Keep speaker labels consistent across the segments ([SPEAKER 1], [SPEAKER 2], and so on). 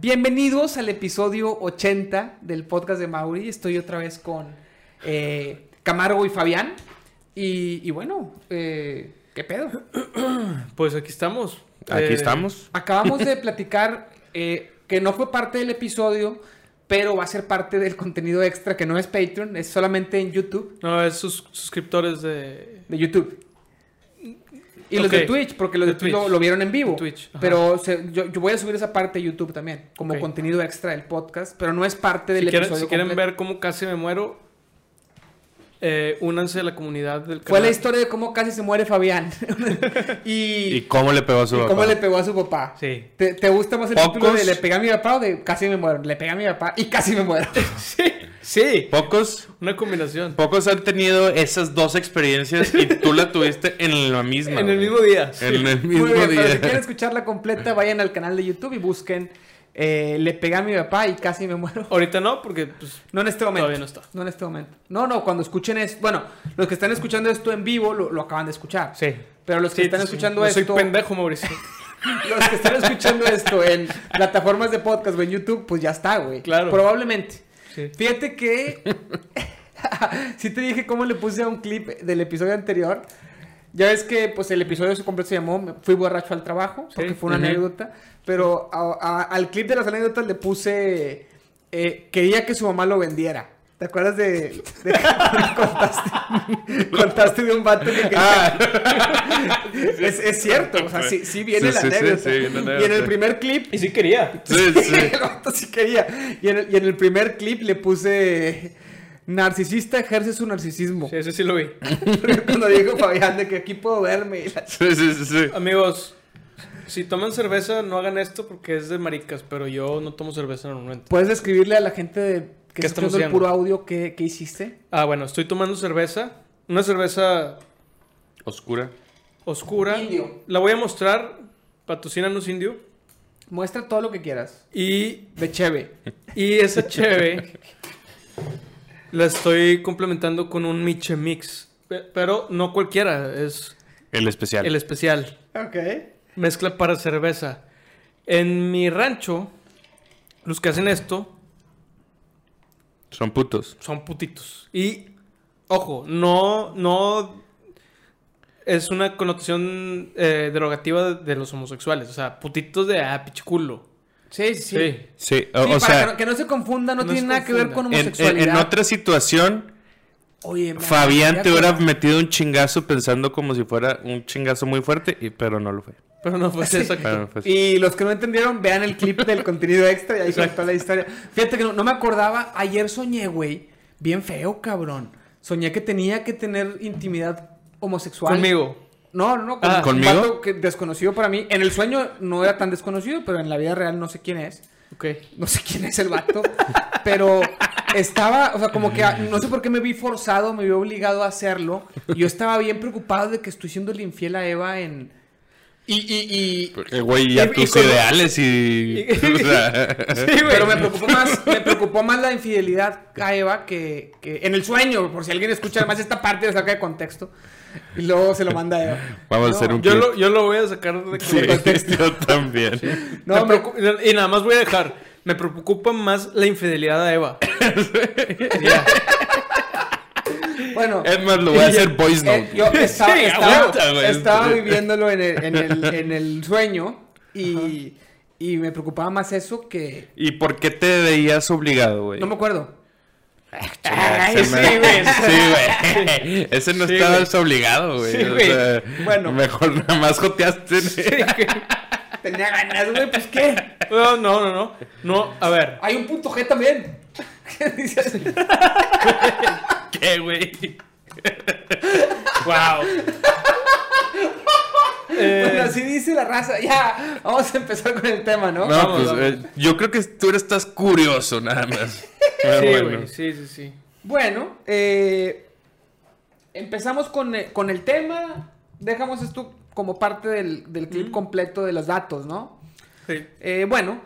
[SPEAKER 1] Bienvenidos al episodio 80 del podcast de Mauri. Estoy otra vez con eh, Camargo y Fabián. Y, y bueno, eh, ¿qué pedo?
[SPEAKER 2] Pues aquí estamos.
[SPEAKER 3] Aquí
[SPEAKER 2] Eh,
[SPEAKER 3] estamos.
[SPEAKER 1] Acabamos de platicar eh, que no fue parte del episodio, pero va a ser parte del contenido extra que no es Patreon, es solamente en YouTube.
[SPEAKER 2] No, es sus suscriptores de.
[SPEAKER 1] De YouTube. Y los de Twitch, porque los de, Twitch lo, vieron en vivo.
[SPEAKER 2] Twitch.
[SPEAKER 1] Pero se- yo, yo voy a subir esa parte de YouTube también, como contenido extra del podcast, pero no es parte del
[SPEAKER 2] Si quieren,
[SPEAKER 1] episodio.
[SPEAKER 2] si quieren ver cómo casi me muero, eh, únanse a la comunidad del
[SPEAKER 1] Fue la
[SPEAKER 2] canal.
[SPEAKER 1] historia de cómo casi se muere Fabián. y,
[SPEAKER 3] ¿Y cómo le pegó a su papá?
[SPEAKER 1] cómo le pegó a su papá.
[SPEAKER 2] Sí.
[SPEAKER 1] ¿Te, te gusta más el
[SPEAKER 3] Pocos-
[SPEAKER 1] título de le pegué a mi papá o de casi me muero? Le pegué a mi papá y casi me muero.
[SPEAKER 2] Sí. Sí.
[SPEAKER 3] Pocos,
[SPEAKER 2] Una combinación.
[SPEAKER 3] pocos han tenido esas dos experiencias y tú la tuviste en la misma.
[SPEAKER 2] En el mismo día. sí.
[SPEAKER 3] En el mismo
[SPEAKER 1] Muy bien,
[SPEAKER 3] día.
[SPEAKER 1] pero si quieren escucharla completa, vayan al canal de YouTube y busquen eh, Le pegué a mi papá y casi me muero.
[SPEAKER 2] Ahorita no, porque pues,
[SPEAKER 1] No en este momento.
[SPEAKER 2] Todavía no está.
[SPEAKER 1] No en este momento. No, no, cuando escuchen esto. Bueno, los que están escuchando esto en vivo lo, lo acaban de escuchar.
[SPEAKER 2] sí.
[SPEAKER 1] Pero los que
[SPEAKER 2] Sí,
[SPEAKER 1] están
[SPEAKER 2] sí.
[SPEAKER 1] escuchando
[SPEAKER 2] No
[SPEAKER 1] esto.
[SPEAKER 2] Soy pendejo, Mauricio.
[SPEAKER 1] Los que están escuchando esto en plataformas de podcast o en YouTube, pues ya está, güey.
[SPEAKER 2] Claro.
[SPEAKER 1] Probablemente.
[SPEAKER 2] Sí.
[SPEAKER 1] Fíjate que. sí te dije cómo le puse a un clip del episodio anterior. Ya ves que pues el episodio se completo se llamó Fui borracho al trabajo, porque
[SPEAKER 2] Sí.
[SPEAKER 1] fue una anécdota. Pero a- a- al clip de las anécdotas le puse eh, quería que su mamá lo vendiera. ¿Te acuerdas de, de contaste, contaste de un vato que quería?
[SPEAKER 3] Ah,
[SPEAKER 1] es, es cierto, o sea, sí, sí viene
[SPEAKER 3] Sí,
[SPEAKER 1] la
[SPEAKER 3] sí, sí,
[SPEAKER 1] anécdota.
[SPEAKER 3] sí,
[SPEAKER 1] y en el primer clip
[SPEAKER 2] Y sí quería.
[SPEAKER 3] sí, sí.
[SPEAKER 1] el vato sí quería. Y en, el, y en el primer clip le puse narcisista ejerce su narcisismo.
[SPEAKER 2] Sí, ese sí lo vi.
[SPEAKER 1] Cuando dijo Fabián de que aquí puedo verme. y la-
[SPEAKER 3] Sí, sí, sí, sí.
[SPEAKER 2] Amigos, si toman cerveza, no hagan esto porque es de maricas, pero yo no tomo cerveza normalmente.
[SPEAKER 1] ¿Puedes describirle a la gente de, que
[SPEAKER 2] ¿Qué
[SPEAKER 1] está escuchando el
[SPEAKER 2] haciendo?
[SPEAKER 1] puro audio qué, qué hiciste?
[SPEAKER 2] Ah, bueno, estoy tomando cerveza. Una cerveza
[SPEAKER 3] Oscura.
[SPEAKER 2] oscura.
[SPEAKER 1] Indio.
[SPEAKER 2] La voy a mostrar. Patrocínanos indio.
[SPEAKER 1] Muestra todo lo que quieras.
[SPEAKER 2] Y,
[SPEAKER 1] De Cheve.
[SPEAKER 2] y esa cheve la estoy complementando con un Miche Mix. Pe- Pero no cualquiera, es
[SPEAKER 3] El especial.
[SPEAKER 2] el especial.
[SPEAKER 1] Ok.
[SPEAKER 2] Mezcla para cerveza. En mi rancho, los que hacen esto
[SPEAKER 3] Son putos.
[SPEAKER 2] son putitos. Y, ojo, no, no es una connotación eh, derogativa de, los homosexuales. O sea, putitos de ah, pichiculo.
[SPEAKER 1] Sí, sí, sí.
[SPEAKER 2] Sí.
[SPEAKER 3] O,
[SPEAKER 1] Sí,
[SPEAKER 3] o
[SPEAKER 1] para
[SPEAKER 3] sea,
[SPEAKER 1] que, no, que no se confunda, no
[SPEAKER 2] no
[SPEAKER 1] tiene nada que ver con
[SPEAKER 2] confunda.
[SPEAKER 3] en, en-
[SPEAKER 1] homosexualidad.
[SPEAKER 3] en otra situación,
[SPEAKER 1] Oye,
[SPEAKER 3] Fabián te hubiera metido un chingazo pensando como si fuera un chingazo muy fuerte, y, pero no lo fue.
[SPEAKER 2] Pero no fue exacto.
[SPEAKER 3] Pero fue-
[SPEAKER 1] Y los que no entendieron, vean el clip del contenido extra y ahí contó la historia. Fíjate que no, no me acordaba, ayer soñé, güey, bien feo, cabrón. Soñé que tenía que tener intimidad homosexual.
[SPEAKER 2] Conmigo.
[SPEAKER 1] No, no, no, con
[SPEAKER 2] Ah.
[SPEAKER 1] un
[SPEAKER 3] ¿Conmigo?
[SPEAKER 1] vato que desconocido para mí. En el sueño no era tan desconocido, pero en la vida real no sé quién es.
[SPEAKER 2] Ok.
[SPEAKER 1] No sé quién es el vato. pero estaba, o sea, como que no sé por qué me vi forzado, me vi obligado a hacerlo. Y yo estaba bien preocupado de que estoy siendo infiel a Eva en. Y, y, y,
[SPEAKER 3] Porque, güey, ya
[SPEAKER 1] Y-
[SPEAKER 3] tus ideales y... o sea,
[SPEAKER 2] Sí, güey.
[SPEAKER 1] Pero me preocupó más, me preocupó más la infidelidad a Eva que, que en el sueño, por si alguien escucha más esta parte le saca de contexto. Y luego se lo manda a Eva.
[SPEAKER 3] Vamos a
[SPEAKER 1] No,
[SPEAKER 3] hacer un
[SPEAKER 2] Yo
[SPEAKER 3] clip.
[SPEAKER 2] lo, yo lo voy a sacar de
[SPEAKER 3] Sí,
[SPEAKER 2] contexto.
[SPEAKER 3] yo también.
[SPEAKER 1] No,
[SPEAKER 2] Me y nada más voy a dejar. Me preocupa más la infidelidad a Eva. Ya.
[SPEAKER 1] Bueno.
[SPEAKER 3] Es más, lo voy a hacer voice
[SPEAKER 1] eh,
[SPEAKER 3] note.
[SPEAKER 1] yo estaba,
[SPEAKER 3] Sí,
[SPEAKER 1] estaba-
[SPEAKER 3] aguanta, güey.
[SPEAKER 1] estaba viviéndolo en el, en el, en el sueño y, y me preocupaba más eso que...
[SPEAKER 3] ¿Y por qué te veías obligado, güey?
[SPEAKER 1] No me acuerdo.
[SPEAKER 2] Ay,
[SPEAKER 3] Se
[SPEAKER 2] sí, güey.
[SPEAKER 3] Sí, güey. Ese no
[SPEAKER 2] Sí,
[SPEAKER 3] estabas obligado, güey.
[SPEAKER 2] Sí,
[SPEAKER 3] O sea,
[SPEAKER 1] Bueno.
[SPEAKER 3] Mejor nada más joteaste.
[SPEAKER 1] Tenía ganas, güey, pues qué.
[SPEAKER 2] No, no, no, no. No, a ver.
[SPEAKER 1] Hay un punto G también. ¿Qué dices?
[SPEAKER 3] ¿Qué, güey?
[SPEAKER 2] Wow. Eh,
[SPEAKER 1] Bueno, así dice la raza. Ya, vamos a empezar con el tema, ¿no?
[SPEAKER 3] No,
[SPEAKER 2] Vamos,
[SPEAKER 3] pues
[SPEAKER 2] vamos.
[SPEAKER 3] eh, yo creo que tú eres- estás curioso, nada más. Pero
[SPEAKER 2] sí,
[SPEAKER 3] bueno.
[SPEAKER 2] güey. Sí, sí, sí.
[SPEAKER 1] Bueno, eh, empezamos con, eh, con el tema. Dejamos esto como parte del, del clip completo de los datos, ¿no?
[SPEAKER 2] Sí.
[SPEAKER 1] Eh, bueno,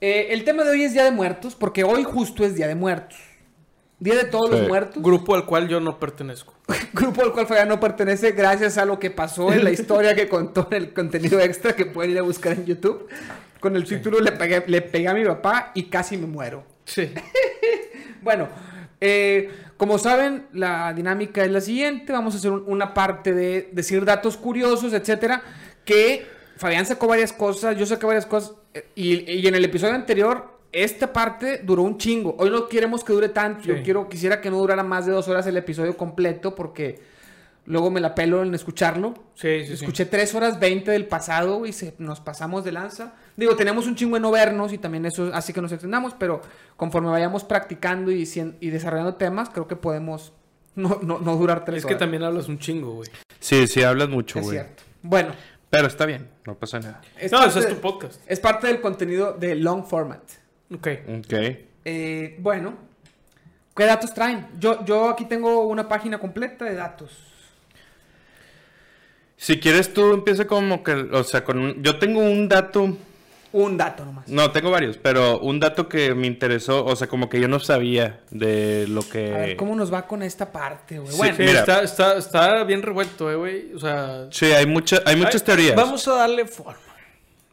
[SPEAKER 1] eh, el tema de hoy es Día de Muertos, porque hoy justo es Día de Muertos. Día de todos
[SPEAKER 3] Sí.
[SPEAKER 1] los muertos.
[SPEAKER 2] Grupo al cual yo no pertenezco.
[SPEAKER 1] Grupo al cual Fabián no pertenece gracias a lo que pasó en la historia que contó en el contenido extra que pueden ir a buscar en YouTube. con el título le pegué, le pegué a mi papá y casi me muero.
[SPEAKER 2] Sí.
[SPEAKER 1] Bueno, eh, como saben, la dinámica es la siguiente. Vamos a hacer un- una parte de decir datos curiosos, etcétera. Que Fabián sacó varias cosas, yo saqué varias cosas. eh, Y, y en el episodio anterior, esta parte duró un chingo. Hoy no queremos que dure tanto. Yo quiero, quisiera que no durara más de dos horas el episodio completo porque luego me la pelo en escucharlo.
[SPEAKER 2] Sí, sí, sí.
[SPEAKER 1] Escuché 3 horas 20 del pasado y se, nos pasamos de lanza. Digo, tenemos un chingo en no vernos y también eso hace que nos extendamos, pero conforme vayamos practicando y, y desarrollando temas, creo que podemos no, no, no durar 3
[SPEAKER 2] Es que
[SPEAKER 1] horas.
[SPEAKER 2] también hablas un chingo, güey.
[SPEAKER 3] Sí, sí, hablas mucho,
[SPEAKER 1] es
[SPEAKER 3] güey.
[SPEAKER 1] cierto. Bueno,
[SPEAKER 3] Pero está bien, no pasa nada.
[SPEAKER 1] es,
[SPEAKER 2] No,
[SPEAKER 1] parte,
[SPEAKER 2] ese es tu podcast.
[SPEAKER 1] es parte del contenido de long format.
[SPEAKER 2] Ok.
[SPEAKER 3] Ok.
[SPEAKER 1] Eh, bueno, ¿qué datos traen? Yo, yo aquí tengo una página completa de datos.
[SPEAKER 3] Si quieres tú empieza como que, o sea, con un- yo tengo un dato,
[SPEAKER 1] Un dato nomás.
[SPEAKER 3] no, tengo varios, pero un dato que me interesó, o sea, como que yo no sabía de lo que...
[SPEAKER 1] A ver, ¿cómo nos va con esta parte, güey?
[SPEAKER 3] Sí,
[SPEAKER 1] Bueno,
[SPEAKER 3] Mira.
[SPEAKER 2] está, está, está bien revuelto, eh, güey. O sea...
[SPEAKER 3] Sí, hay, mucha, hay muchas teorías.
[SPEAKER 2] Vamos a darle forma.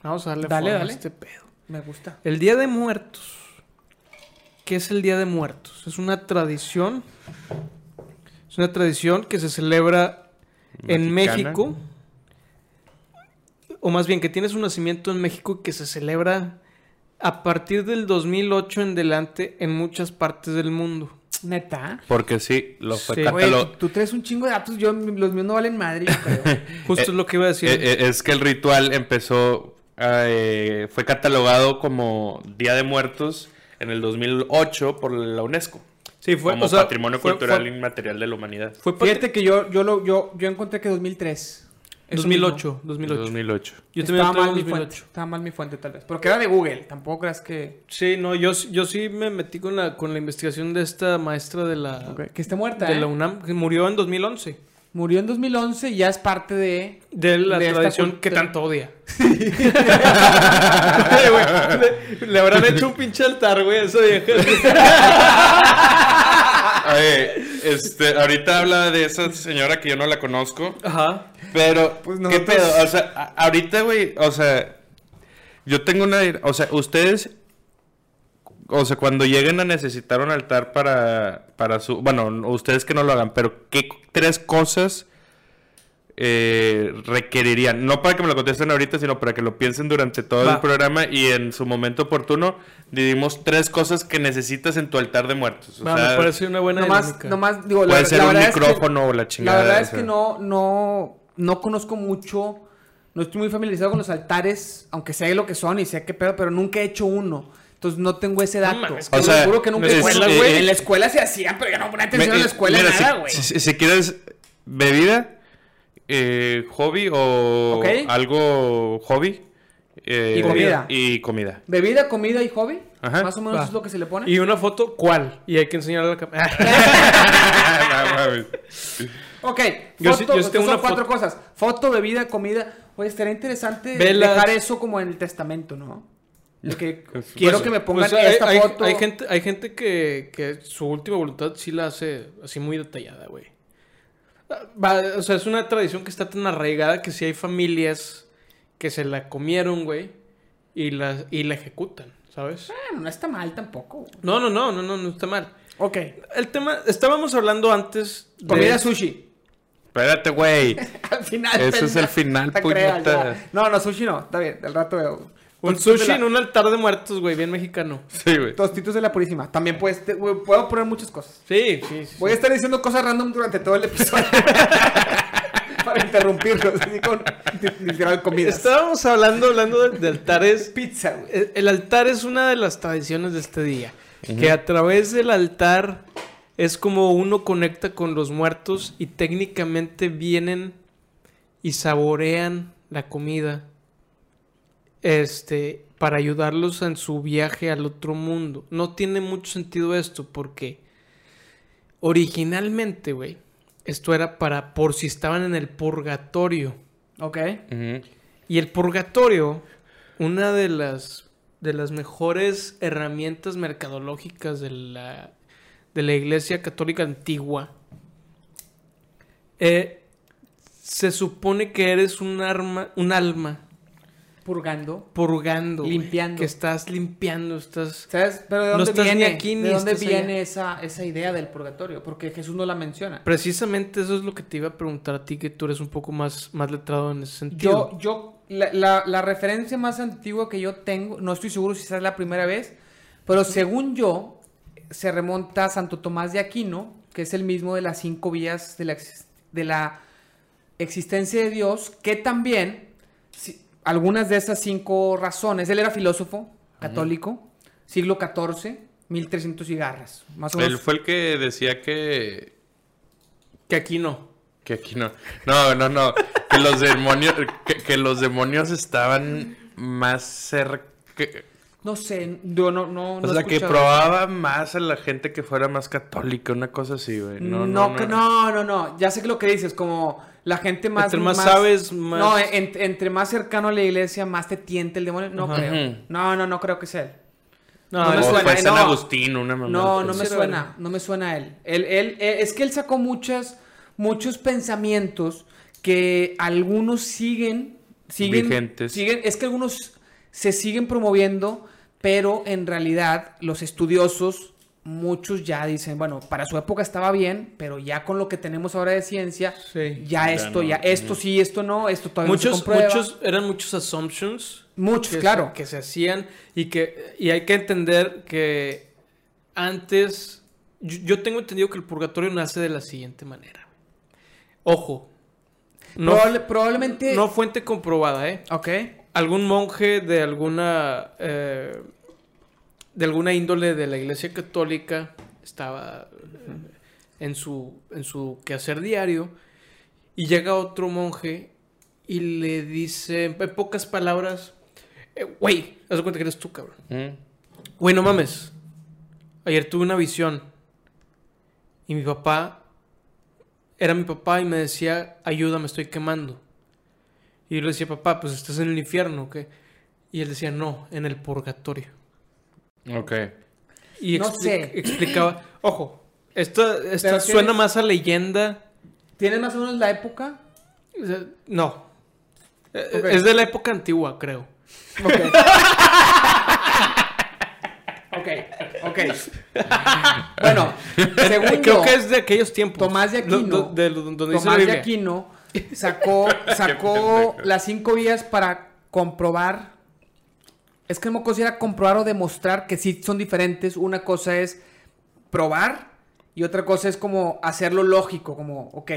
[SPEAKER 2] Vamos a darle
[SPEAKER 1] Dale,
[SPEAKER 2] forma
[SPEAKER 1] dale.
[SPEAKER 2] a este pedo.
[SPEAKER 1] me gusta.
[SPEAKER 2] El Día de Muertos. ¿Qué es el Día de Muertos? Es una tradición. Es una tradición que se celebra en. México. O más bien que tiene su nacimiento en México y que se celebra a partir del 2008 en delante en muchas partes del mundo.
[SPEAKER 1] Neta.
[SPEAKER 3] Porque sí, lo fue
[SPEAKER 2] Sí.
[SPEAKER 1] Tú, tú traes un chingo de datos, yo, los míos no valen madre, yo creo.
[SPEAKER 2] Justo
[SPEAKER 3] Eh,
[SPEAKER 2] es lo que iba a decir.
[SPEAKER 3] Eh, eh, es que el ritual empezó, eh, fue catalogado como Día de Muertos en el 2008 por la UNESCO.
[SPEAKER 2] sí, fue
[SPEAKER 3] como
[SPEAKER 2] o sea,
[SPEAKER 3] Patrimonio
[SPEAKER 2] fue-
[SPEAKER 3] Cultural
[SPEAKER 2] fue-
[SPEAKER 3] Inmaterial de la Humanidad.
[SPEAKER 2] Fue,
[SPEAKER 1] Fíjate que yo, yo, lo, yo, yo encontré que 2003. Eso
[SPEAKER 2] 2008,
[SPEAKER 1] mismo.
[SPEAKER 2] 2008.
[SPEAKER 3] 2008.
[SPEAKER 2] Yo también
[SPEAKER 1] Estaba mal
[SPEAKER 2] traigo
[SPEAKER 1] mi
[SPEAKER 2] en
[SPEAKER 1] fuente.
[SPEAKER 2] 2008.
[SPEAKER 1] Estaba mal mi fuente, tal vez. Porque era de Google. Tampoco creas que.
[SPEAKER 2] Sí, no, yo, yo sí me metí con la, con la investigación de esta maestra de la,
[SPEAKER 1] que esté muerta.
[SPEAKER 2] de
[SPEAKER 1] ¿eh?
[SPEAKER 2] la UNAM, que murió en 2011.
[SPEAKER 1] Murió en 2011 y ya es parte de.
[SPEAKER 2] De la
[SPEAKER 1] De
[SPEAKER 2] tradición que tanto odia. Le, le habrán hecho un pinche altar, güey, a esa vieja.
[SPEAKER 3] Oye, este, ahorita habla de esa señora que yo no la conozco.
[SPEAKER 2] Ajá.
[SPEAKER 3] Pero,
[SPEAKER 1] Pues
[SPEAKER 3] ¿qué
[SPEAKER 1] nosotros-
[SPEAKER 3] pedo? O sea, a- ahorita, güey, o sea, yo tengo una... O sea, ustedes... O sea, cuando lleguen a necesitar un altar para, para su... Bueno, ustedes que no lo hagan, pero ¿qué tres cosas eh, requerirían? No para que me lo contesten ahorita, sino para que lo piensen durante todo
[SPEAKER 2] Va.
[SPEAKER 3] el programa y en su momento oportuno dividimos tres cosas que necesitas en tu altar de muertos. O
[SPEAKER 2] Va,
[SPEAKER 3] sea,
[SPEAKER 2] me parece una buena
[SPEAKER 1] Nomás,
[SPEAKER 2] dinámica.
[SPEAKER 1] nomás, digo, la,
[SPEAKER 3] puede ser
[SPEAKER 1] la
[SPEAKER 3] un
[SPEAKER 1] verdad es que-
[SPEAKER 3] micrófono o la chingada.
[SPEAKER 1] La verdad
[SPEAKER 3] o
[SPEAKER 1] es
[SPEAKER 3] sea.
[SPEAKER 1] que no, no, no conozco mucho, no estoy muy familiarizado con los altares, aunque sé lo que son y sé qué pedo, pero nunca he hecho uno. Entonces no tengo ese dato.
[SPEAKER 2] mames,
[SPEAKER 1] Te
[SPEAKER 3] o
[SPEAKER 1] lo
[SPEAKER 3] sea,
[SPEAKER 1] juro que nunca
[SPEAKER 3] es-
[SPEAKER 1] hecho.
[SPEAKER 3] eh, eh,
[SPEAKER 1] en la escuela se hacía, pero yo no ponía atención
[SPEAKER 3] Me-
[SPEAKER 1] en la escuela
[SPEAKER 3] mira,
[SPEAKER 1] nada,
[SPEAKER 3] si-
[SPEAKER 1] güey.
[SPEAKER 3] Si, si quieres bebida, eh, hobby o
[SPEAKER 1] Ok.
[SPEAKER 3] algo hobby. eh,
[SPEAKER 1] Y comida.
[SPEAKER 3] Y comida.
[SPEAKER 1] Bebida, comida y hobby.
[SPEAKER 3] Ajá.
[SPEAKER 1] Más o menos
[SPEAKER 2] Va.
[SPEAKER 1] es lo que se le pone.
[SPEAKER 2] Y una foto, ¿cuál? Y hay que enseñarle a la cámara.
[SPEAKER 1] Ok,
[SPEAKER 2] Yo
[SPEAKER 1] foto,
[SPEAKER 2] sí- yo tengo
[SPEAKER 1] son
[SPEAKER 2] una
[SPEAKER 1] cuatro
[SPEAKER 2] foto.
[SPEAKER 1] cosas. Foto, bebida, comida. Oye, estaría interesante
[SPEAKER 2] Velas.
[SPEAKER 1] dejar eso como en el testamento, ¿no? De que quiero
[SPEAKER 3] Pues,
[SPEAKER 1] que me pongan
[SPEAKER 2] Pues, hay-
[SPEAKER 1] esta
[SPEAKER 2] hay,
[SPEAKER 1] foto.
[SPEAKER 2] Hay gente, hay gente que, que su última voluntad sí la hace así muy detallada, güey. Ah, va, o sea, es una tradición que está tan arraigada que sí hay familias que se la comieron, güey, y la, y la ejecutan, ¿sabes?
[SPEAKER 1] Bueno, no está mal tampoco.
[SPEAKER 2] No, no, no, no, no, no está mal.
[SPEAKER 1] Ok.
[SPEAKER 2] El tema, estábamos hablando antes de...
[SPEAKER 1] Comida sushi.
[SPEAKER 3] Espérate, güey.
[SPEAKER 1] Al final.
[SPEAKER 3] Ese es el final, puñeta.
[SPEAKER 1] ya. No, no, sushi no. Está bien, del rato veo.
[SPEAKER 2] Un sushi en un altar de muertos, güey, bien mexicano.
[SPEAKER 3] Sí, güey.
[SPEAKER 1] Tostitos de la Purísima. También puedes, te- güey, puedo poner muchas cosas.
[SPEAKER 2] Sí, sí, sí.
[SPEAKER 1] Voy a estar diciendo cosas random durante todo el episodio. Para interrumpirlos. Así con literal comidas.
[SPEAKER 2] Estábamos hablando, hablando de, de altares
[SPEAKER 1] Pizza, güey.
[SPEAKER 2] El, el altar es una de las tradiciones de este día. Que a través del altar es como uno conecta con los muertos y técnicamente vienen y saborean la comida. Este, para ayudarlos en su viaje al otro mundo. No tiene mucho sentido esto porque originalmente, güey, esto era para por si estaban en el purgatorio.
[SPEAKER 1] Ok.
[SPEAKER 2] Y el purgatorio, una de las, de las mejores herramientas mercadológicas de la, de la Iglesia Católica Antigua, eh, se supone que eres un, arma, un alma
[SPEAKER 1] purgando.
[SPEAKER 2] purgando.
[SPEAKER 1] Limpiando.
[SPEAKER 2] Que estás limpiando, estás...
[SPEAKER 1] ¿Sabes? Pero ¿de
[SPEAKER 2] No
[SPEAKER 1] dónde
[SPEAKER 2] ni
[SPEAKER 1] viene?
[SPEAKER 2] aquí ni
[SPEAKER 1] ¿De dónde
[SPEAKER 2] allá.
[SPEAKER 1] viene esa, esa idea del purgatorio? Porque Jesús no la menciona.
[SPEAKER 2] Precisamente eso es lo que te iba a preguntar a ti, que tú eres un poco más, más letrado en ese sentido.
[SPEAKER 1] Yo, yo, la, la- la referencia más antigua que yo tengo, no estoy seguro si esa es la primera vez, pero según yo, se remonta a Santo Tomás de Aquino, que es el mismo de las cinco vías de la, ex- de la existencia de Dios, que también, si- algunas de esas cinco razones, él era filósofo católico, siglo XIV, 1300 cigarras, más o
[SPEAKER 3] Él
[SPEAKER 1] menos.
[SPEAKER 3] fue el que decía que.
[SPEAKER 2] Que aquí no.
[SPEAKER 3] Que aquí no. No, no, no. Que los demonios. Que, que los demonios estaban más cerca.
[SPEAKER 1] No sé, yo no, no,
[SPEAKER 3] O
[SPEAKER 1] no
[SPEAKER 3] sea, que probaba más a la gente que fuera más católica, una cosa así, güey.
[SPEAKER 1] No,
[SPEAKER 3] No,
[SPEAKER 1] no,
[SPEAKER 3] no,
[SPEAKER 1] no, no, no, Ya sé que lo que dices, como la gente más.
[SPEAKER 2] Entre más sabes, más-
[SPEAKER 1] No, en- entre más cercano a la iglesia, más te tiente el demonio. No
[SPEAKER 2] Ajá.
[SPEAKER 1] creo. No, no, no creo que sea él.
[SPEAKER 2] No,
[SPEAKER 1] No me
[SPEAKER 3] O
[SPEAKER 1] suena,
[SPEAKER 3] fue
[SPEAKER 1] eh,
[SPEAKER 3] San
[SPEAKER 1] no.
[SPEAKER 3] Agustín, una mamá.
[SPEAKER 1] No, no me suena, no me suena a él. Él, él, él- es que él sacó muchas, muchos pensamientos que algunos siguen, siguen,
[SPEAKER 3] Vigentes.
[SPEAKER 1] siguen, es que algunos se siguen promoviendo, pero en realidad los estudiosos, muchos ya dicen, bueno, para su época estaba bien, pero ya con lo que tenemos ahora de ciencia,
[SPEAKER 2] Sí.
[SPEAKER 1] ya
[SPEAKER 3] Ya
[SPEAKER 1] esto,
[SPEAKER 3] no.
[SPEAKER 1] ya esto sí, esto no, esto todavía no
[SPEAKER 2] Muchos,
[SPEAKER 1] se comprueba.
[SPEAKER 2] muchos, eran muchos assumptions.
[SPEAKER 1] Muchos,
[SPEAKER 2] que
[SPEAKER 1] claro.
[SPEAKER 2] Se, que se hacían y que y hay que entender que antes yo, yo tengo entendido que el purgatorio nace de la siguiente manera. Ojo, no,
[SPEAKER 1] Probable- probablemente...
[SPEAKER 2] no fuente comprobada, ¿eh?
[SPEAKER 1] Ok.
[SPEAKER 2] Algún monje de alguna eh, de alguna índole de la Iglesia Católica estaba eh, en su en su quehacer diario y llega otro monje y le dice en pocas palabras, eh, güey, haz de cuenta que eres tú, cabrón.
[SPEAKER 3] Mm.
[SPEAKER 2] Güey, no mames. Ayer tuve una visión. Y mi papá. Era mi papá y me decía, ayuda, me estoy quemando. Y yo le decía, papá, pues estás en el infierno, ¿qué? Y él decía, no, en el purgatorio.
[SPEAKER 3] Ok.
[SPEAKER 2] Y
[SPEAKER 1] No
[SPEAKER 2] expli-
[SPEAKER 1] sé.
[SPEAKER 2] explicaba, ojo, esta, esta
[SPEAKER 1] Pero
[SPEAKER 2] suena
[SPEAKER 1] tienes-
[SPEAKER 2] más a leyenda.
[SPEAKER 1] ¿Tienes más o menos la época?
[SPEAKER 2] No. Eh,
[SPEAKER 1] Ok.
[SPEAKER 2] Es de la época antigua, creo.
[SPEAKER 1] Ok. ok, ok. Bueno, según
[SPEAKER 2] Creo
[SPEAKER 1] yo,
[SPEAKER 2] que es de aquellos tiempos.
[SPEAKER 1] Tomás de Aquino,
[SPEAKER 2] lo- de lo- donde dice
[SPEAKER 1] Tomás de. Aquino sacó, sacó las cinco vías para comprobar. Es que no me acuerdo si era comprobar o demostrar que sí son diferentes. Una cosa es probar y otra cosa es como hacerlo lógico, como, ok,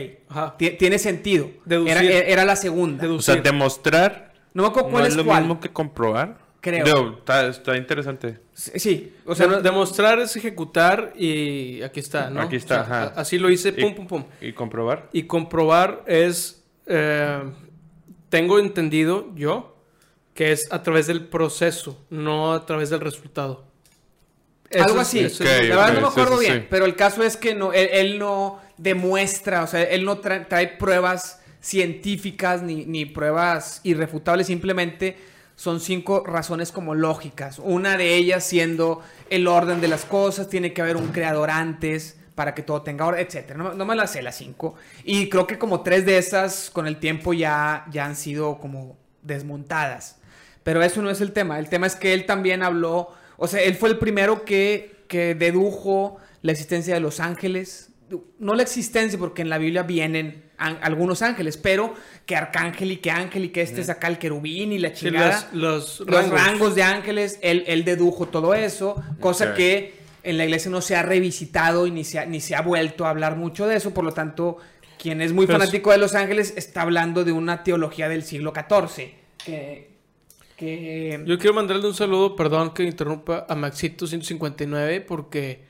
[SPEAKER 1] tiene sentido.
[SPEAKER 2] Deducir.
[SPEAKER 1] Era, era la segunda.
[SPEAKER 2] Dedu-
[SPEAKER 3] O sea, demostrar
[SPEAKER 1] No me acuerdo
[SPEAKER 3] no
[SPEAKER 1] cuál
[SPEAKER 3] es
[SPEAKER 1] es
[SPEAKER 3] lo
[SPEAKER 1] cuál.
[SPEAKER 3] mismo que comprobar.
[SPEAKER 1] Creo.
[SPEAKER 3] Está, está interesante.
[SPEAKER 1] Sí, o sea, no-
[SPEAKER 2] demostrar es ejecutar y aquí está, ¿no?
[SPEAKER 3] Aquí está,
[SPEAKER 2] O sea,
[SPEAKER 3] ajá.
[SPEAKER 2] a- Así lo hice,
[SPEAKER 3] Y-
[SPEAKER 2] pum, pum, pum.
[SPEAKER 3] ¿Y comprobar?
[SPEAKER 2] Y comprobar es, eh, tengo entendido yo, que es a través del proceso, no a través del resultado. Eso
[SPEAKER 1] Algo así.
[SPEAKER 2] es-
[SPEAKER 1] la verdad no me acuerdo
[SPEAKER 3] sí,
[SPEAKER 1] bien,
[SPEAKER 3] sí.
[SPEAKER 1] pero el caso es que no, él, él no demuestra, o sea, él no tra- trae pruebas científicas ni, ni pruebas irrefutables, simplemente son cinco razones como lógicas. Una de ellas siendo el orden de las cosas, tiene que haber un creador antes para que todo tenga orden, etcétera. No, no me las sé las cinco. Y creo que como tres de esas con el tiempo ya, ya han sido como desmontadas. Pero eso no es el tema. El tema es que él también habló, o sea, él fue el primero que, que dedujo la existencia de los ángeles. No la existencia, porque en la Biblia vienen an- algunos ángeles, pero que arcángel y que ángel y que este es acá el querubín y la
[SPEAKER 2] sí,
[SPEAKER 1] chingada.
[SPEAKER 2] los, los
[SPEAKER 1] los
[SPEAKER 2] rangos.
[SPEAKER 1] rangos. de ángeles, él, él dedujo todo eso, cosa que en la iglesia no se ha revisitado y ni se ha, ni se ha vuelto a hablar mucho de eso, por lo tanto, quien es muy
[SPEAKER 2] Pero
[SPEAKER 1] fanático de los ángeles está hablando de una teología del siglo XIV, que... que
[SPEAKER 2] Yo quiero mandarle un saludo, perdón que interrumpa, a Maxito159 porque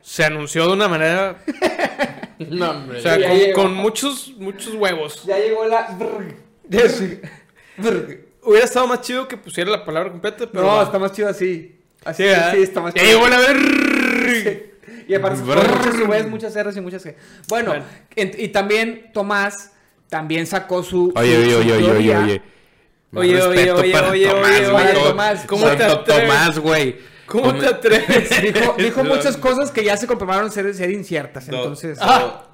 [SPEAKER 2] se anunció de una manera,
[SPEAKER 3] No, hombre.
[SPEAKER 2] o sea,
[SPEAKER 1] Ya
[SPEAKER 2] con,
[SPEAKER 1] llegó.
[SPEAKER 2] con muchos, muchos huevos.
[SPEAKER 1] ya llegó la...
[SPEAKER 2] Hubiera estado más chido que pusiera la palabra completa, pero...
[SPEAKER 1] no,
[SPEAKER 2] va.
[SPEAKER 1] está más chido así. Así,
[SPEAKER 2] Sí,
[SPEAKER 1] sí, está más
[SPEAKER 2] Ya
[SPEAKER 1] chido.
[SPEAKER 2] llegó la ver.
[SPEAKER 1] Y aparte, muchas muchas R's y muchas G. Bueno,
[SPEAKER 2] Bueno.
[SPEAKER 1] en- y también Tomás también sacó su.
[SPEAKER 3] Oye,
[SPEAKER 1] su-
[SPEAKER 3] oye,
[SPEAKER 1] su
[SPEAKER 3] oye, oye, oye. Más
[SPEAKER 2] Oye, oye, oye,
[SPEAKER 3] para
[SPEAKER 2] oye,
[SPEAKER 3] Tomás,
[SPEAKER 2] oye,
[SPEAKER 1] oye, Tomás,
[SPEAKER 2] ¿cómo te?
[SPEAKER 3] Tomás, güey.
[SPEAKER 2] ¿Cómo te atreves?
[SPEAKER 1] Dijo, dijo muchas cosas que ya se comprobaron ser, ser inciertas.
[SPEAKER 3] Do-
[SPEAKER 1] Entonces,
[SPEAKER 2] Ah.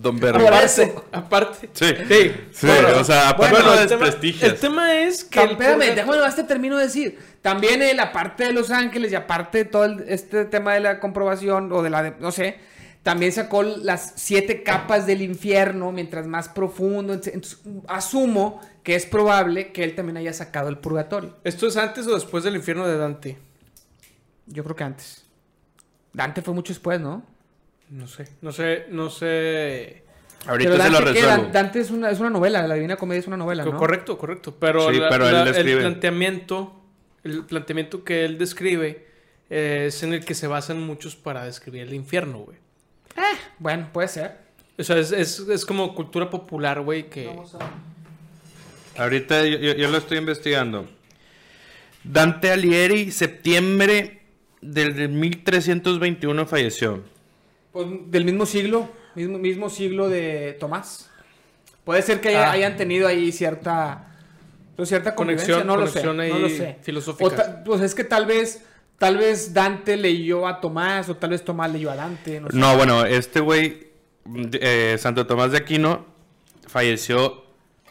[SPEAKER 3] Don
[SPEAKER 1] eso.
[SPEAKER 2] Aparte.
[SPEAKER 3] Sí.
[SPEAKER 2] Sí.
[SPEAKER 3] Sí,
[SPEAKER 2] Bueno,
[SPEAKER 3] o sea, aparte
[SPEAKER 2] bueno, el tema,
[SPEAKER 3] desprestigias.
[SPEAKER 2] el tema es que. El
[SPEAKER 1] Espérame,
[SPEAKER 2] purga-
[SPEAKER 1] déjame te termino de decir. También eh, la parte de Los Ángeles y aparte de todo el- este tema de la comprobación o de la, de- no sé, también sacó las siete capas del infierno, mientras más profundo. Entonces, asumo que es probable que él también haya sacado el purgatorio.
[SPEAKER 2] ¿Esto es antes o después del infierno de Dante?
[SPEAKER 1] Yo creo que antes. Dante fue mucho después, ¿no?
[SPEAKER 2] No sé. No sé. No sé.
[SPEAKER 3] Ahorita
[SPEAKER 1] Pero
[SPEAKER 3] se lo resuelvo.
[SPEAKER 1] Dan- Dante es una, es una novela, la Divina Comedia es una novela, ¿no?
[SPEAKER 2] Correcto, correcto. Pero,
[SPEAKER 3] Sí,
[SPEAKER 2] la-
[SPEAKER 3] pero él
[SPEAKER 2] la-
[SPEAKER 3] describe.
[SPEAKER 2] el planteamiento, el planteamiento que él describe eh, es en el que se basan muchos para describir el infierno, güey.
[SPEAKER 1] Bueno, puede ser.
[SPEAKER 2] O sea, es, es, es como cultura popular, güey, que...
[SPEAKER 3] Ahorita yo, yo- yo lo estoy investigando. Dante Alighieri, septiembre del del 1321 falleció.
[SPEAKER 1] Pues del mismo siglo, mismo, mismo siglo de Tomás. Puede ser que haya-
[SPEAKER 2] Ah.
[SPEAKER 1] hayan tenido ahí cierta, pues, cierta
[SPEAKER 2] Conexión-
[SPEAKER 1] no lo sé,
[SPEAKER 2] ahí
[SPEAKER 1] no lo sé.
[SPEAKER 2] filosófica.
[SPEAKER 1] O ta- pues es que tal vez, tal vez Dante leyó a Tomás o tal vez Tomás leyó a Dante, no sé.
[SPEAKER 3] No, bueno, este güey, eh, Santo Tomás de Aquino, falleció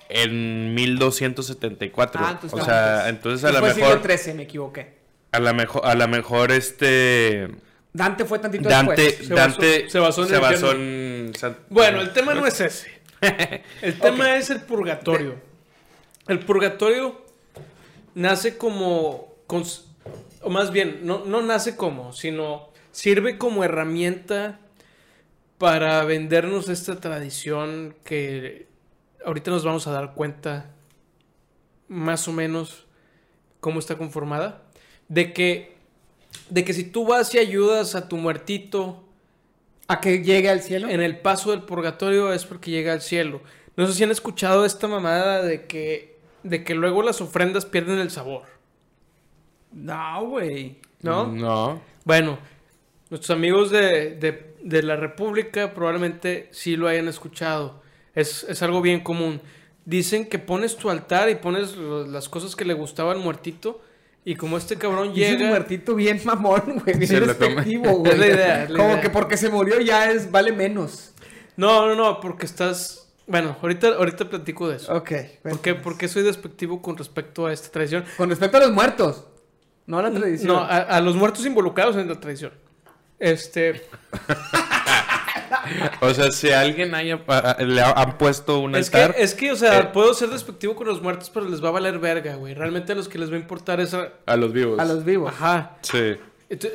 [SPEAKER 3] en 1274.
[SPEAKER 1] Ah, entonces
[SPEAKER 3] o sea,
[SPEAKER 1] antes.
[SPEAKER 3] entonces a lo
[SPEAKER 1] Fue siglo
[SPEAKER 3] mejor,
[SPEAKER 1] XIII, me equivoqué.
[SPEAKER 3] a la mejor, a lo mejor este
[SPEAKER 1] Dante fue tantito
[SPEAKER 3] Dante,
[SPEAKER 1] después.
[SPEAKER 2] Se basó-
[SPEAKER 3] Dante
[SPEAKER 2] se basó en el infierno.
[SPEAKER 3] en San-
[SPEAKER 2] Bueno, el tema no es ese. El tema es el purgatorio. El purgatorio nace como... cons- o más bien, no, no nace como, sino sirve como herramienta para vendernos esta tradición que ahorita nos vamos a dar cuenta más o menos cómo está conformada. De que, de que si tú vas y ayudas a tu muertito
[SPEAKER 1] ¿A que llegue al cielo?
[SPEAKER 2] en el paso del purgatorio es porque llega al cielo. No sé si han escuchado esta mamada de que, de que luego las ofrendas pierden el sabor,
[SPEAKER 1] No, güey.
[SPEAKER 2] ¿no?
[SPEAKER 3] No.
[SPEAKER 2] Bueno, nuestros amigos de, de- de la República probablemente sí lo hayan escuchado. Es, es algo bien común. Dicen que pones tu altar y pones las cosas que le gustaba al muertito. Y como este cabrón
[SPEAKER 1] Llega un
[SPEAKER 2] llega.
[SPEAKER 1] muertito bien mamón, güey. Bien despectivo, güey.
[SPEAKER 2] Es la idea, es la
[SPEAKER 1] Como
[SPEAKER 2] idea.
[SPEAKER 1] que porque se murió ya es, vale menos.
[SPEAKER 2] No, no, no, porque estás. Bueno, ahorita, ahorita platico de eso.
[SPEAKER 1] Ok.
[SPEAKER 2] ¿Por qué, por qué soy despectivo con respecto a esta tradición?
[SPEAKER 1] Con respecto a los muertos. No a la tradición.
[SPEAKER 2] No, a, a los muertos involucrados en la tradición. Este.
[SPEAKER 3] O sea, si alguien haya, le ha- han puesto un
[SPEAKER 2] Es que, es que, o sea,
[SPEAKER 3] Eh.
[SPEAKER 2] puedo ser despectivo con los muertos, pero les va a valer verga, güey. Realmente a los que les va a importar es a...
[SPEAKER 3] a los vivos.
[SPEAKER 1] A los vivos.
[SPEAKER 2] Ajá.
[SPEAKER 3] Sí.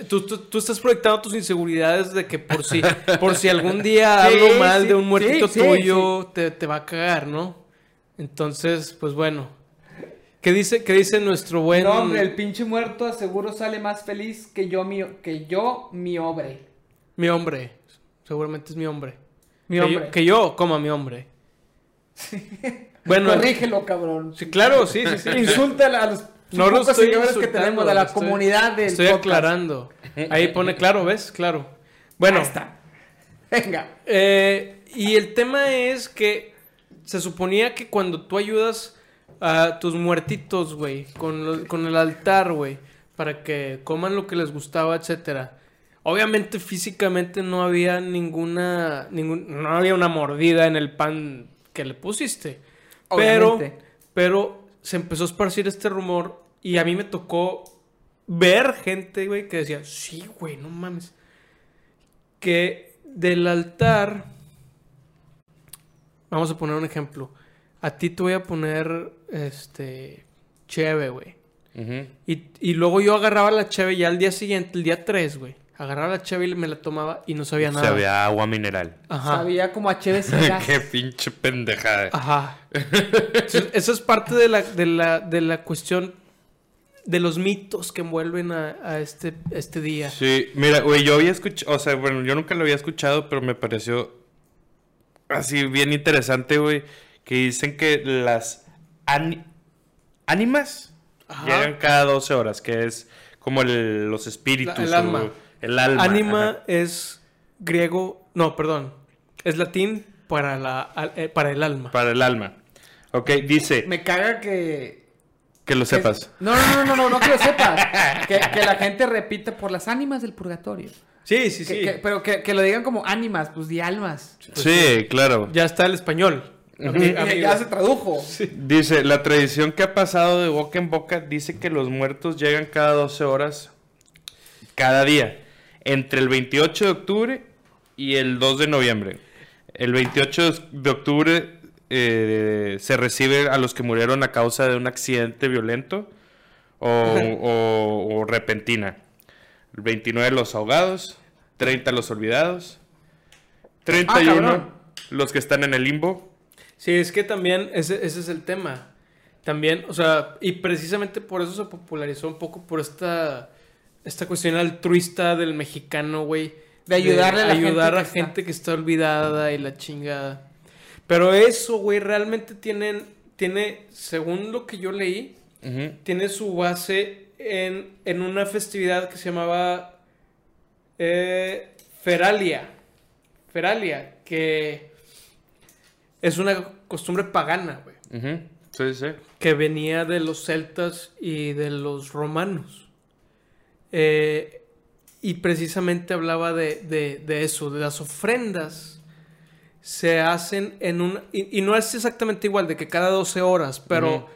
[SPEAKER 2] Tú, tú- tú- estás proyectando tus inseguridades de que por si, por si algún día
[SPEAKER 1] Sí,
[SPEAKER 2] hablo mal
[SPEAKER 1] sí,
[SPEAKER 2] de un muertito
[SPEAKER 1] sí, sí,
[SPEAKER 2] tuyo, Te, te va a cagar, ¿no? Entonces, pues bueno. ¿Qué dice, qué dice nuestro buen...
[SPEAKER 1] No, hombre, el pinche muerto seguro sale más feliz que yo, mi, que yo, mi hombre.
[SPEAKER 2] Mi hombre. Seguramente es mi hombre.
[SPEAKER 1] Mi
[SPEAKER 2] que
[SPEAKER 1] hombre.
[SPEAKER 2] Yo, que yo coma mi hombre. Bueno,
[SPEAKER 1] Corrígelo, cabrón.
[SPEAKER 2] sí, claro, sí, sí, sí.
[SPEAKER 1] Insulta a los
[SPEAKER 2] No lo
[SPEAKER 1] pocos
[SPEAKER 2] estoy
[SPEAKER 1] señores que tenemos de la
[SPEAKER 2] estoy-
[SPEAKER 1] comunidad del
[SPEAKER 2] Estoy
[SPEAKER 1] podcast.
[SPEAKER 2] aclarando. Ahí pone claro, ¿ves? Claro. Bueno,
[SPEAKER 1] Ahí está. Venga.
[SPEAKER 2] eh, y el tema es que se suponía que cuando tú ayudas a tus muertitos, güey, con, lo- con el altar, güey, para que coman lo que les gustaba, etcétera. Obviamente físicamente no había ninguna, ningún, no había una mordida en el pan que le pusiste. Pero,
[SPEAKER 1] Obviamente.
[SPEAKER 2] pero se empezó a esparcir este rumor y a mí me tocó ver gente, güey, que decía, sí, güey, no mames. Que del altar, vamos a poner un ejemplo. A ti te voy a poner, este, cheve, güey. Y, y luego yo agarraba la cheve ya al día siguiente, el día 3, güey. Agarraba la cheve y me la tomaba y no sabía
[SPEAKER 3] Se
[SPEAKER 2] nada.
[SPEAKER 3] había agua mineral.
[SPEAKER 2] Ajá.
[SPEAKER 1] Sabía como a gas.
[SPEAKER 3] Qué pinche pendejada.
[SPEAKER 2] Ajá. Entonces, Eso es parte de la, de la, de la cuestión de los mitos que envuelven a, a este, este día.
[SPEAKER 3] Sí, mira, güey, yo había escuchado, o sea, bueno, yo nunca lo había escuchado, pero me pareció así bien interesante, güey, que dicen que las ánimas llegan cada 12 horas, que es como el- los espíritus.
[SPEAKER 2] La- el
[SPEAKER 3] o
[SPEAKER 2] alma.
[SPEAKER 3] El alma.
[SPEAKER 2] Anima
[SPEAKER 3] ajá.
[SPEAKER 2] es griego, no, perdón, es latín para, la, eh, para el alma.
[SPEAKER 3] Para el alma. Ok, dice,
[SPEAKER 1] Me caga que
[SPEAKER 3] Que lo sepas.
[SPEAKER 1] No, no, no, no, no, no que lo sepas. que, que la gente repita por las ánimas del purgatorio.
[SPEAKER 2] Sí, sí,
[SPEAKER 1] Que-
[SPEAKER 2] sí.
[SPEAKER 1] que- pero que, que lo digan como ánimas, pues di almas.
[SPEAKER 3] Sí, claro.
[SPEAKER 2] Ya está el español.
[SPEAKER 1] Ya-
[SPEAKER 2] amigo.
[SPEAKER 1] ya se tradujo.
[SPEAKER 3] Dice, la tradición que ha pasado de boca en boca dice que los muertos llegan cada 12 horas cada día, entre el 28 de octubre y el 2 de noviembre. El 28 de octubre eh, se recibe a los que murieron a causa de un accidente violento o, o- o repentina. El 29 los ahogados, 30 los olvidados, 31
[SPEAKER 1] cabrón.
[SPEAKER 3] los que están en el limbo,
[SPEAKER 2] Sí, es que también ese, ese es el tema. También, o sea, y precisamente por eso se popularizó un poco por esta, esta cuestión altruista del mexicano, güey.
[SPEAKER 1] De ayudarle a la gente
[SPEAKER 2] ayudar
[SPEAKER 1] que
[SPEAKER 2] a
[SPEAKER 1] está-
[SPEAKER 2] gente que está olvidada y la chingada. Pero eso, güey, realmente tienen, tiene, según lo que yo leí, tiene su base en, en una festividad que se llamaba eh, Feralia. Feralia, que es una costumbre pagana, güey,
[SPEAKER 3] Ujú, Sí, sí.
[SPEAKER 2] que venía de los celtas y de los romanos. Eh, y precisamente hablaba de, de- de eso, de las ofrendas se hacen en un... Y, y no es exactamente igual, de que cada 12 horas, pero...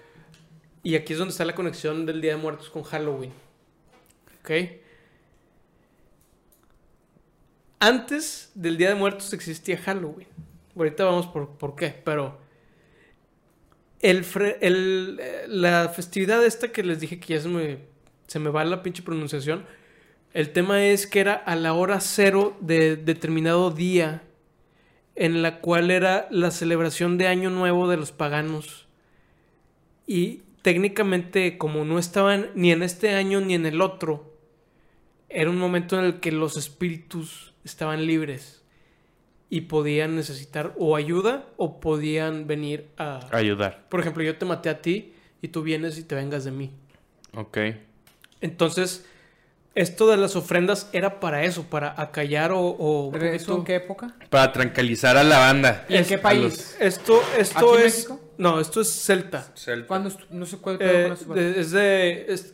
[SPEAKER 2] Y aquí es donde está la conexión del Día de Muertos con Halloween. ¿Ok? Antes del Día de Muertos existía Halloween. Ahorita vamos por, por qué, pero... El, la festividad esta que les dije que ya se me, se me va la pinche pronunciación. El tema es que era a la hora cero de determinado día en la cual era la celebración de Año Nuevo de los paganos. Y técnicamente, como no estaban ni en este año ni en el otro, era un momento en el que los espíritus estaban libres y podían necesitar o ayuda o podían venir a...
[SPEAKER 3] Ayudar.
[SPEAKER 2] Por ejemplo, yo te maté a ti y tú vienes y te vengas de mí.
[SPEAKER 3] Ok.
[SPEAKER 2] Entonces, esto de las ofrendas era para eso, para acallar o... o un
[SPEAKER 1] ¿Pero eso en qué época?
[SPEAKER 3] Para tranquilizar a la banda.
[SPEAKER 1] ¿Y en qué país?
[SPEAKER 2] Esto, esto
[SPEAKER 1] ¿Aquí en
[SPEAKER 2] es...
[SPEAKER 1] México?
[SPEAKER 2] No, esto es celta.
[SPEAKER 1] ¿Cuándo? estu- No sé cuál.
[SPEAKER 2] Eh,
[SPEAKER 1] es-
[SPEAKER 2] de- es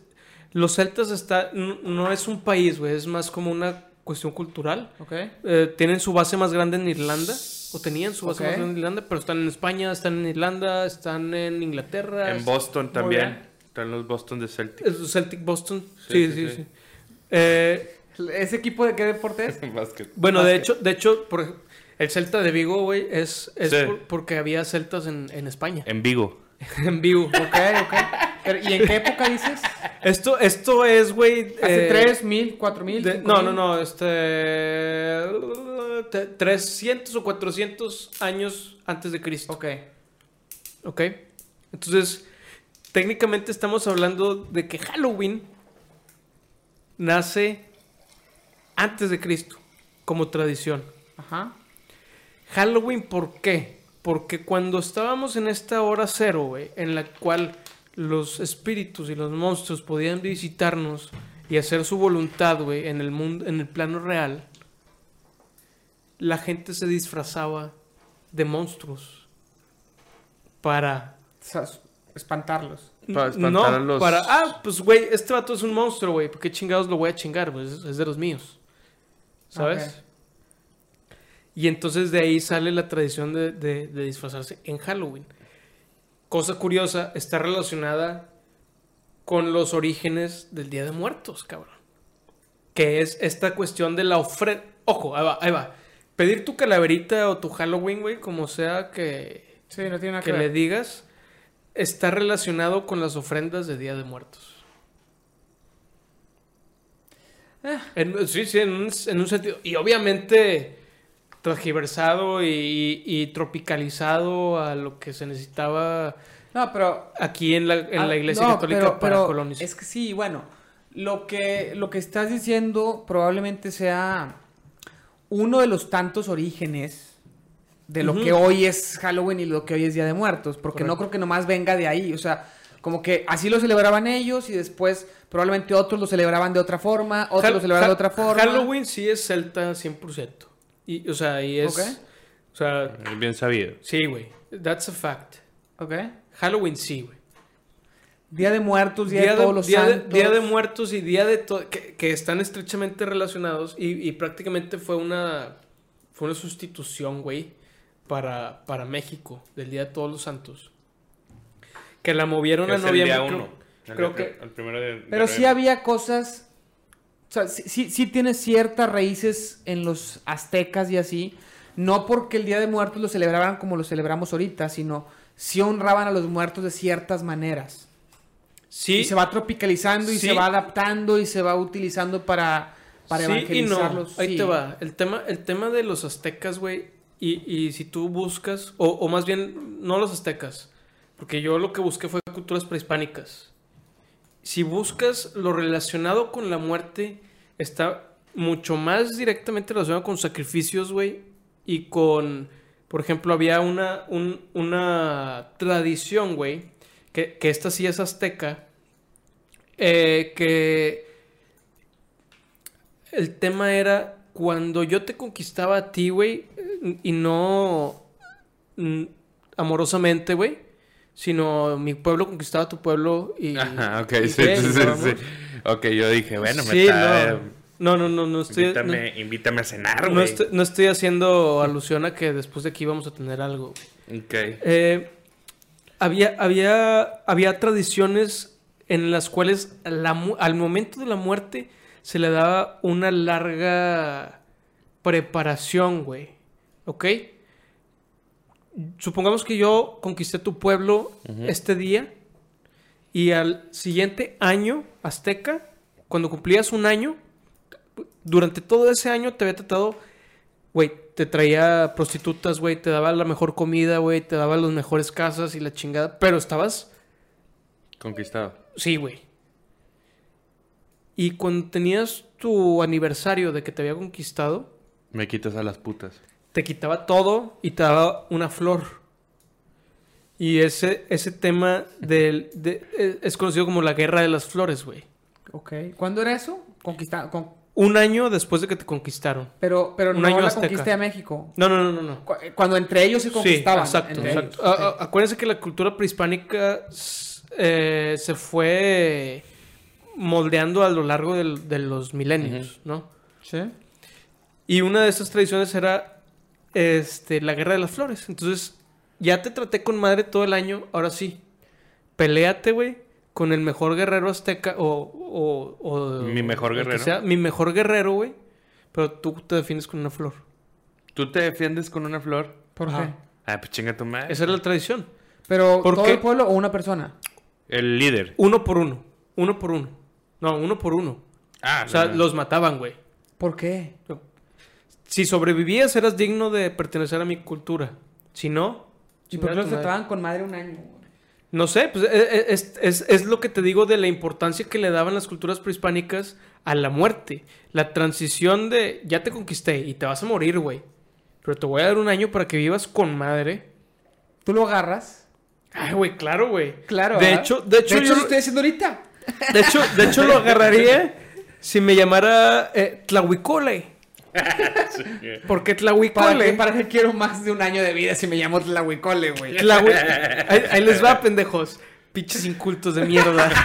[SPEAKER 2] los celtas está, no es un país, güey, es más como una cuestión cultural.
[SPEAKER 1] Ok.
[SPEAKER 2] Eh, tienen su base más grande en Irlanda, o tenían su base más grande en Irlanda, pero están en España, están en Irlanda, están en Inglaterra.
[SPEAKER 3] En Boston también. Están los Boston de Celtic.
[SPEAKER 2] Celtic Boston.
[SPEAKER 3] Sí,
[SPEAKER 2] Sí,
[SPEAKER 3] sí,
[SPEAKER 2] sí,
[SPEAKER 3] sí.
[SPEAKER 2] sí. Eh,
[SPEAKER 1] ¿Ese equipo de qué deporte es?
[SPEAKER 3] Básquet.
[SPEAKER 2] bueno, de
[SPEAKER 1] Básquet.
[SPEAKER 2] hecho, de hecho, por el Celta de Vigo, güey, es, es
[SPEAKER 3] Sí.
[SPEAKER 2] por- porque había celtas en, en España.
[SPEAKER 3] En Vigo.
[SPEAKER 2] en Vigo.
[SPEAKER 1] Ok, ok. Pero, ¿Y en qué época dices?
[SPEAKER 2] Esto, esto es, güey.
[SPEAKER 1] ¿Hace
[SPEAKER 2] eh,
[SPEAKER 1] tres mil, cuatro mil?
[SPEAKER 2] de-
[SPEAKER 1] cinco
[SPEAKER 2] no,
[SPEAKER 1] mil?
[SPEAKER 2] no, no, este. te- 300 o 400 años antes de Cristo.
[SPEAKER 1] Ok.
[SPEAKER 2] ¿Ok? Entonces, técnicamente estamos hablando de que Halloween nace antes de Cristo, como tradición.
[SPEAKER 1] Ajá.
[SPEAKER 2] Halloween, ¿por qué? Porque cuando estábamos en esta hora cero, güey, en la cual los espíritus y los monstruos podían visitarnos y hacer su voluntad, güey, en el mundo, en el plano real, la gente se disfrazaba de monstruos para
[SPEAKER 1] O sea, espantarlos.
[SPEAKER 3] Para espantar
[SPEAKER 2] no,
[SPEAKER 3] a los-
[SPEAKER 2] para ah, pues güey, este vato es un monstruo, güey, ¿por qué chingados lo voy a chingar? Pues es, es de los míos. ¿Sabes? Y entonces de ahí sale la tradición de, de- de disfrazarse en Halloween. Cosa curiosa, está relacionada con los orígenes del Día de Muertos, cabrón. Que es esta cuestión de la ofrenda. Ojo, ahí va, ahí va. Pedir tu calaverita o tu Halloween, güey, como sea que,
[SPEAKER 1] Sí, no tiene nada que,
[SPEAKER 2] que le digas, está relacionado con las ofrendas de Día de Muertos.
[SPEAKER 1] Eh.
[SPEAKER 2] En- sí, sí, en un, en un sentido. Y obviamente transgiversado y, y tropicalizado a lo que se necesitaba
[SPEAKER 1] No, pero
[SPEAKER 2] aquí en la, en
[SPEAKER 1] Ah,
[SPEAKER 2] la iglesia
[SPEAKER 1] no,
[SPEAKER 2] católica
[SPEAKER 1] pero-
[SPEAKER 2] para
[SPEAKER 1] pero
[SPEAKER 2] colonizar.
[SPEAKER 1] Es que sí, bueno, lo que, lo que estás diciendo probablemente sea uno de los tantos orígenes de lo que hoy es Halloween y lo que hoy es Día de Muertos, porque no creo que nomás venga de ahí, o sea, como que así lo celebraban ellos y después probablemente otros lo celebraban de otra forma, otros lo celebraban de otra forma.
[SPEAKER 2] Halloween sí es celta 100%. Y, o sea, y es... O sea,
[SPEAKER 3] Es bien sabido.
[SPEAKER 2] sí, güey. That's a fact.
[SPEAKER 1] Ok.
[SPEAKER 2] Halloween sí, güey.
[SPEAKER 1] Día de Muertos, Día,
[SPEAKER 2] Día
[SPEAKER 1] de
[SPEAKER 2] de,
[SPEAKER 1] Todos los
[SPEAKER 2] Día de-
[SPEAKER 1] Santos.
[SPEAKER 2] Día de Muertos y Día de todo que, que están estrechamente relacionados y, y prácticamente fue una fue una sustitución, güey, para, para México del Día de Todos los Santos. Que la movieron
[SPEAKER 3] Que
[SPEAKER 2] a
[SPEAKER 3] es el
[SPEAKER 2] noviembre.
[SPEAKER 3] día
[SPEAKER 2] creo-
[SPEAKER 3] uno. El-
[SPEAKER 2] creo que
[SPEAKER 3] el primero de- de
[SPEAKER 1] Pero sí había cosas. O sea, sí, sí, sí tiene ciertas raíces en los aztecas y así. No porque el Día de Muertos lo celebraban como lo celebramos ahorita, sino sí honraban a los muertos de ciertas maneras.
[SPEAKER 2] sí,
[SPEAKER 1] Y se va tropicalizando y
[SPEAKER 2] Sí.
[SPEAKER 1] se va adaptando y se va utilizando para, para
[SPEAKER 2] sí y no.
[SPEAKER 1] evangelizarlos.
[SPEAKER 2] Ahí
[SPEAKER 1] Sí.
[SPEAKER 2] te va. El tema, el tema de los aztecas, güey. Y, y si tú buscas, o, o más bien, no los aztecas, porque yo lo que busqué fue culturas prehispánicas. Si buscas lo relacionado con la muerte, está mucho más directamente relacionado con sacrificios, güey. Y con, por ejemplo, había una, un- una tradición, güey, que, esta sí es azteca, eh, que el tema era cuando yo te conquistaba a ti, güey, y no mm, amorosamente, güey, sino mi pueblo conquistaba tu pueblo y...
[SPEAKER 3] Ajá, ok,
[SPEAKER 2] y
[SPEAKER 3] sí, sí, sí. Ok, yo dije, bueno, me
[SPEAKER 2] Sí,
[SPEAKER 3] está...
[SPEAKER 2] no, no, no, no, no estoy...
[SPEAKER 3] invítame, invítame a cenar,
[SPEAKER 2] no,
[SPEAKER 3] güey.
[SPEAKER 2] no estoy, no estoy haciendo alusión a que después de aquí vamos a tener algo.
[SPEAKER 3] Ok.
[SPEAKER 2] Eh, había, había, había tradiciones en las cuales la al momento de la muerte se le daba una larga preparación, güey. ¿Ok? Supongamos que yo conquisté tu pueblo este día y al siguiente año azteca, cuando cumplías un año, durante todo ese año te había tratado Güey, te traía prostitutas, güey, te daba la mejor comida, güey, te daba las mejores casas y la chingada. Pero estabas,
[SPEAKER 3] Conquistado.
[SPEAKER 2] sí, güey. Y cuando tenías tu aniversario de que te había conquistado,
[SPEAKER 3] Me quitas a las putas.
[SPEAKER 2] Te quitaba todo y te daba una flor. Y ese, ese tema del, de- eh, es conocido como la guerra de las flores, güey.
[SPEAKER 1] Ok. ¿Cuándo era eso? Conquista, con-
[SPEAKER 2] Un año después de que te conquistaron.
[SPEAKER 1] pero pero
[SPEAKER 2] Un
[SPEAKER 1] no
[SPEAKER 2] año
[SPEAKER 1] la
[SPEAKER 2] azteca.
[SPEAKER 1] conquista de México.
[SPEAKER 2] No, no, no, no, no.
[SPEAKER 1] Cu- Cuando entre ellos se conquistaban.
[SPEAKER 2] Sí, exacto, exacto.
[SPEAKER 1] ellos.
[SPEAKER 2] A- a- acuérdense que la cultura prehispánica eh, se fue moldeando a lo largo del- de los milenios, ¿no?
[SPEAKER 1] Sí.
[SPEAKER 2] Y una de esas tradiciones era este, la guerra de las flores. Entonces, ya te traté con madre todo el año, ahora sí. Peléate, güey, con el mejor guerrero azteca o... o- o-
[SPEAKER 3] Mi mejor guerrero.
[SPEAKER 2] sea, mi mejor guerrero, güey. Pero tú te defiendes con una flor.
[SPEAKER 3] ¿Tú te defiendes con una flor?
[SPEAKER 1] ¿Por
[SPEAKER 2] Ajá.
[SPEAKER 1] qué?
[SPEAKER 3] Ah, pues chinga tu madre.
[SPEAKER 2] Esa era la tradición.
[SPEAKER 1] Pero
[SPEAKER 2] ¿Por
[SPEAKER 1] todo
[SPEAKER 2] qué?
[SPEAKER 1] el pueblo o una persona.
[SPEAKER 3] El líder.
[SPEAKER 2] Uno por uno. Uno por uno. No, uno por uno.
[SPEAKER 3] Ah,
[SPEAKER 2] O sea,
[SPEAKER 3] no, no.
[SPEAKER 2] los mataban, güey.
[SPEAKER 1] ¿Por qué?
[SPEAKER 2] Si sobrevivías, eras digno de pertenecer a mi cultura. Si no,
[SPEAKER 1] ¿Y por qué los trataban con madre un año? güey?
[SPEAKER 2] No sé, pues eh, eh, es, es- es lo que te digo de la importancia que le daban las culturas prehispánicas a la muerte. La transición de ya te conquisté y te vas a morir, güey. Pero te voy a dar un año para que vivas con madre.
[SPEAKER 1] ¿Tú lo agarras?
[SPEAKER 2] Ay, güey, claro, güey.
[SPEAKER 1] Claro.
[SPEAKER 2] De
[SPEAKER 1] ¿verdad?
[SPEAKER 2] hecho, de hecho, yo
[SPEAKER 1] lo
[SPEAKER 2] lo-
[SPEAKER 1] estoy haciendo ahorita.
[SPEAKER 2] De hecho, de hecho lo agarraría si me llamara eh, Tlahuicole. Porque
[SPEAKER 1] ¿Para
[SPEAKER 2] Tlahuicole.
[SPEAKER 1] qué, ¿Para qué quiero más de un año de vida si me llamo Tlahuicole, güey?
[SPEAKER 2] Tlahui- Ahí, ahí les va, pendejos. Pinches incultos de mierda.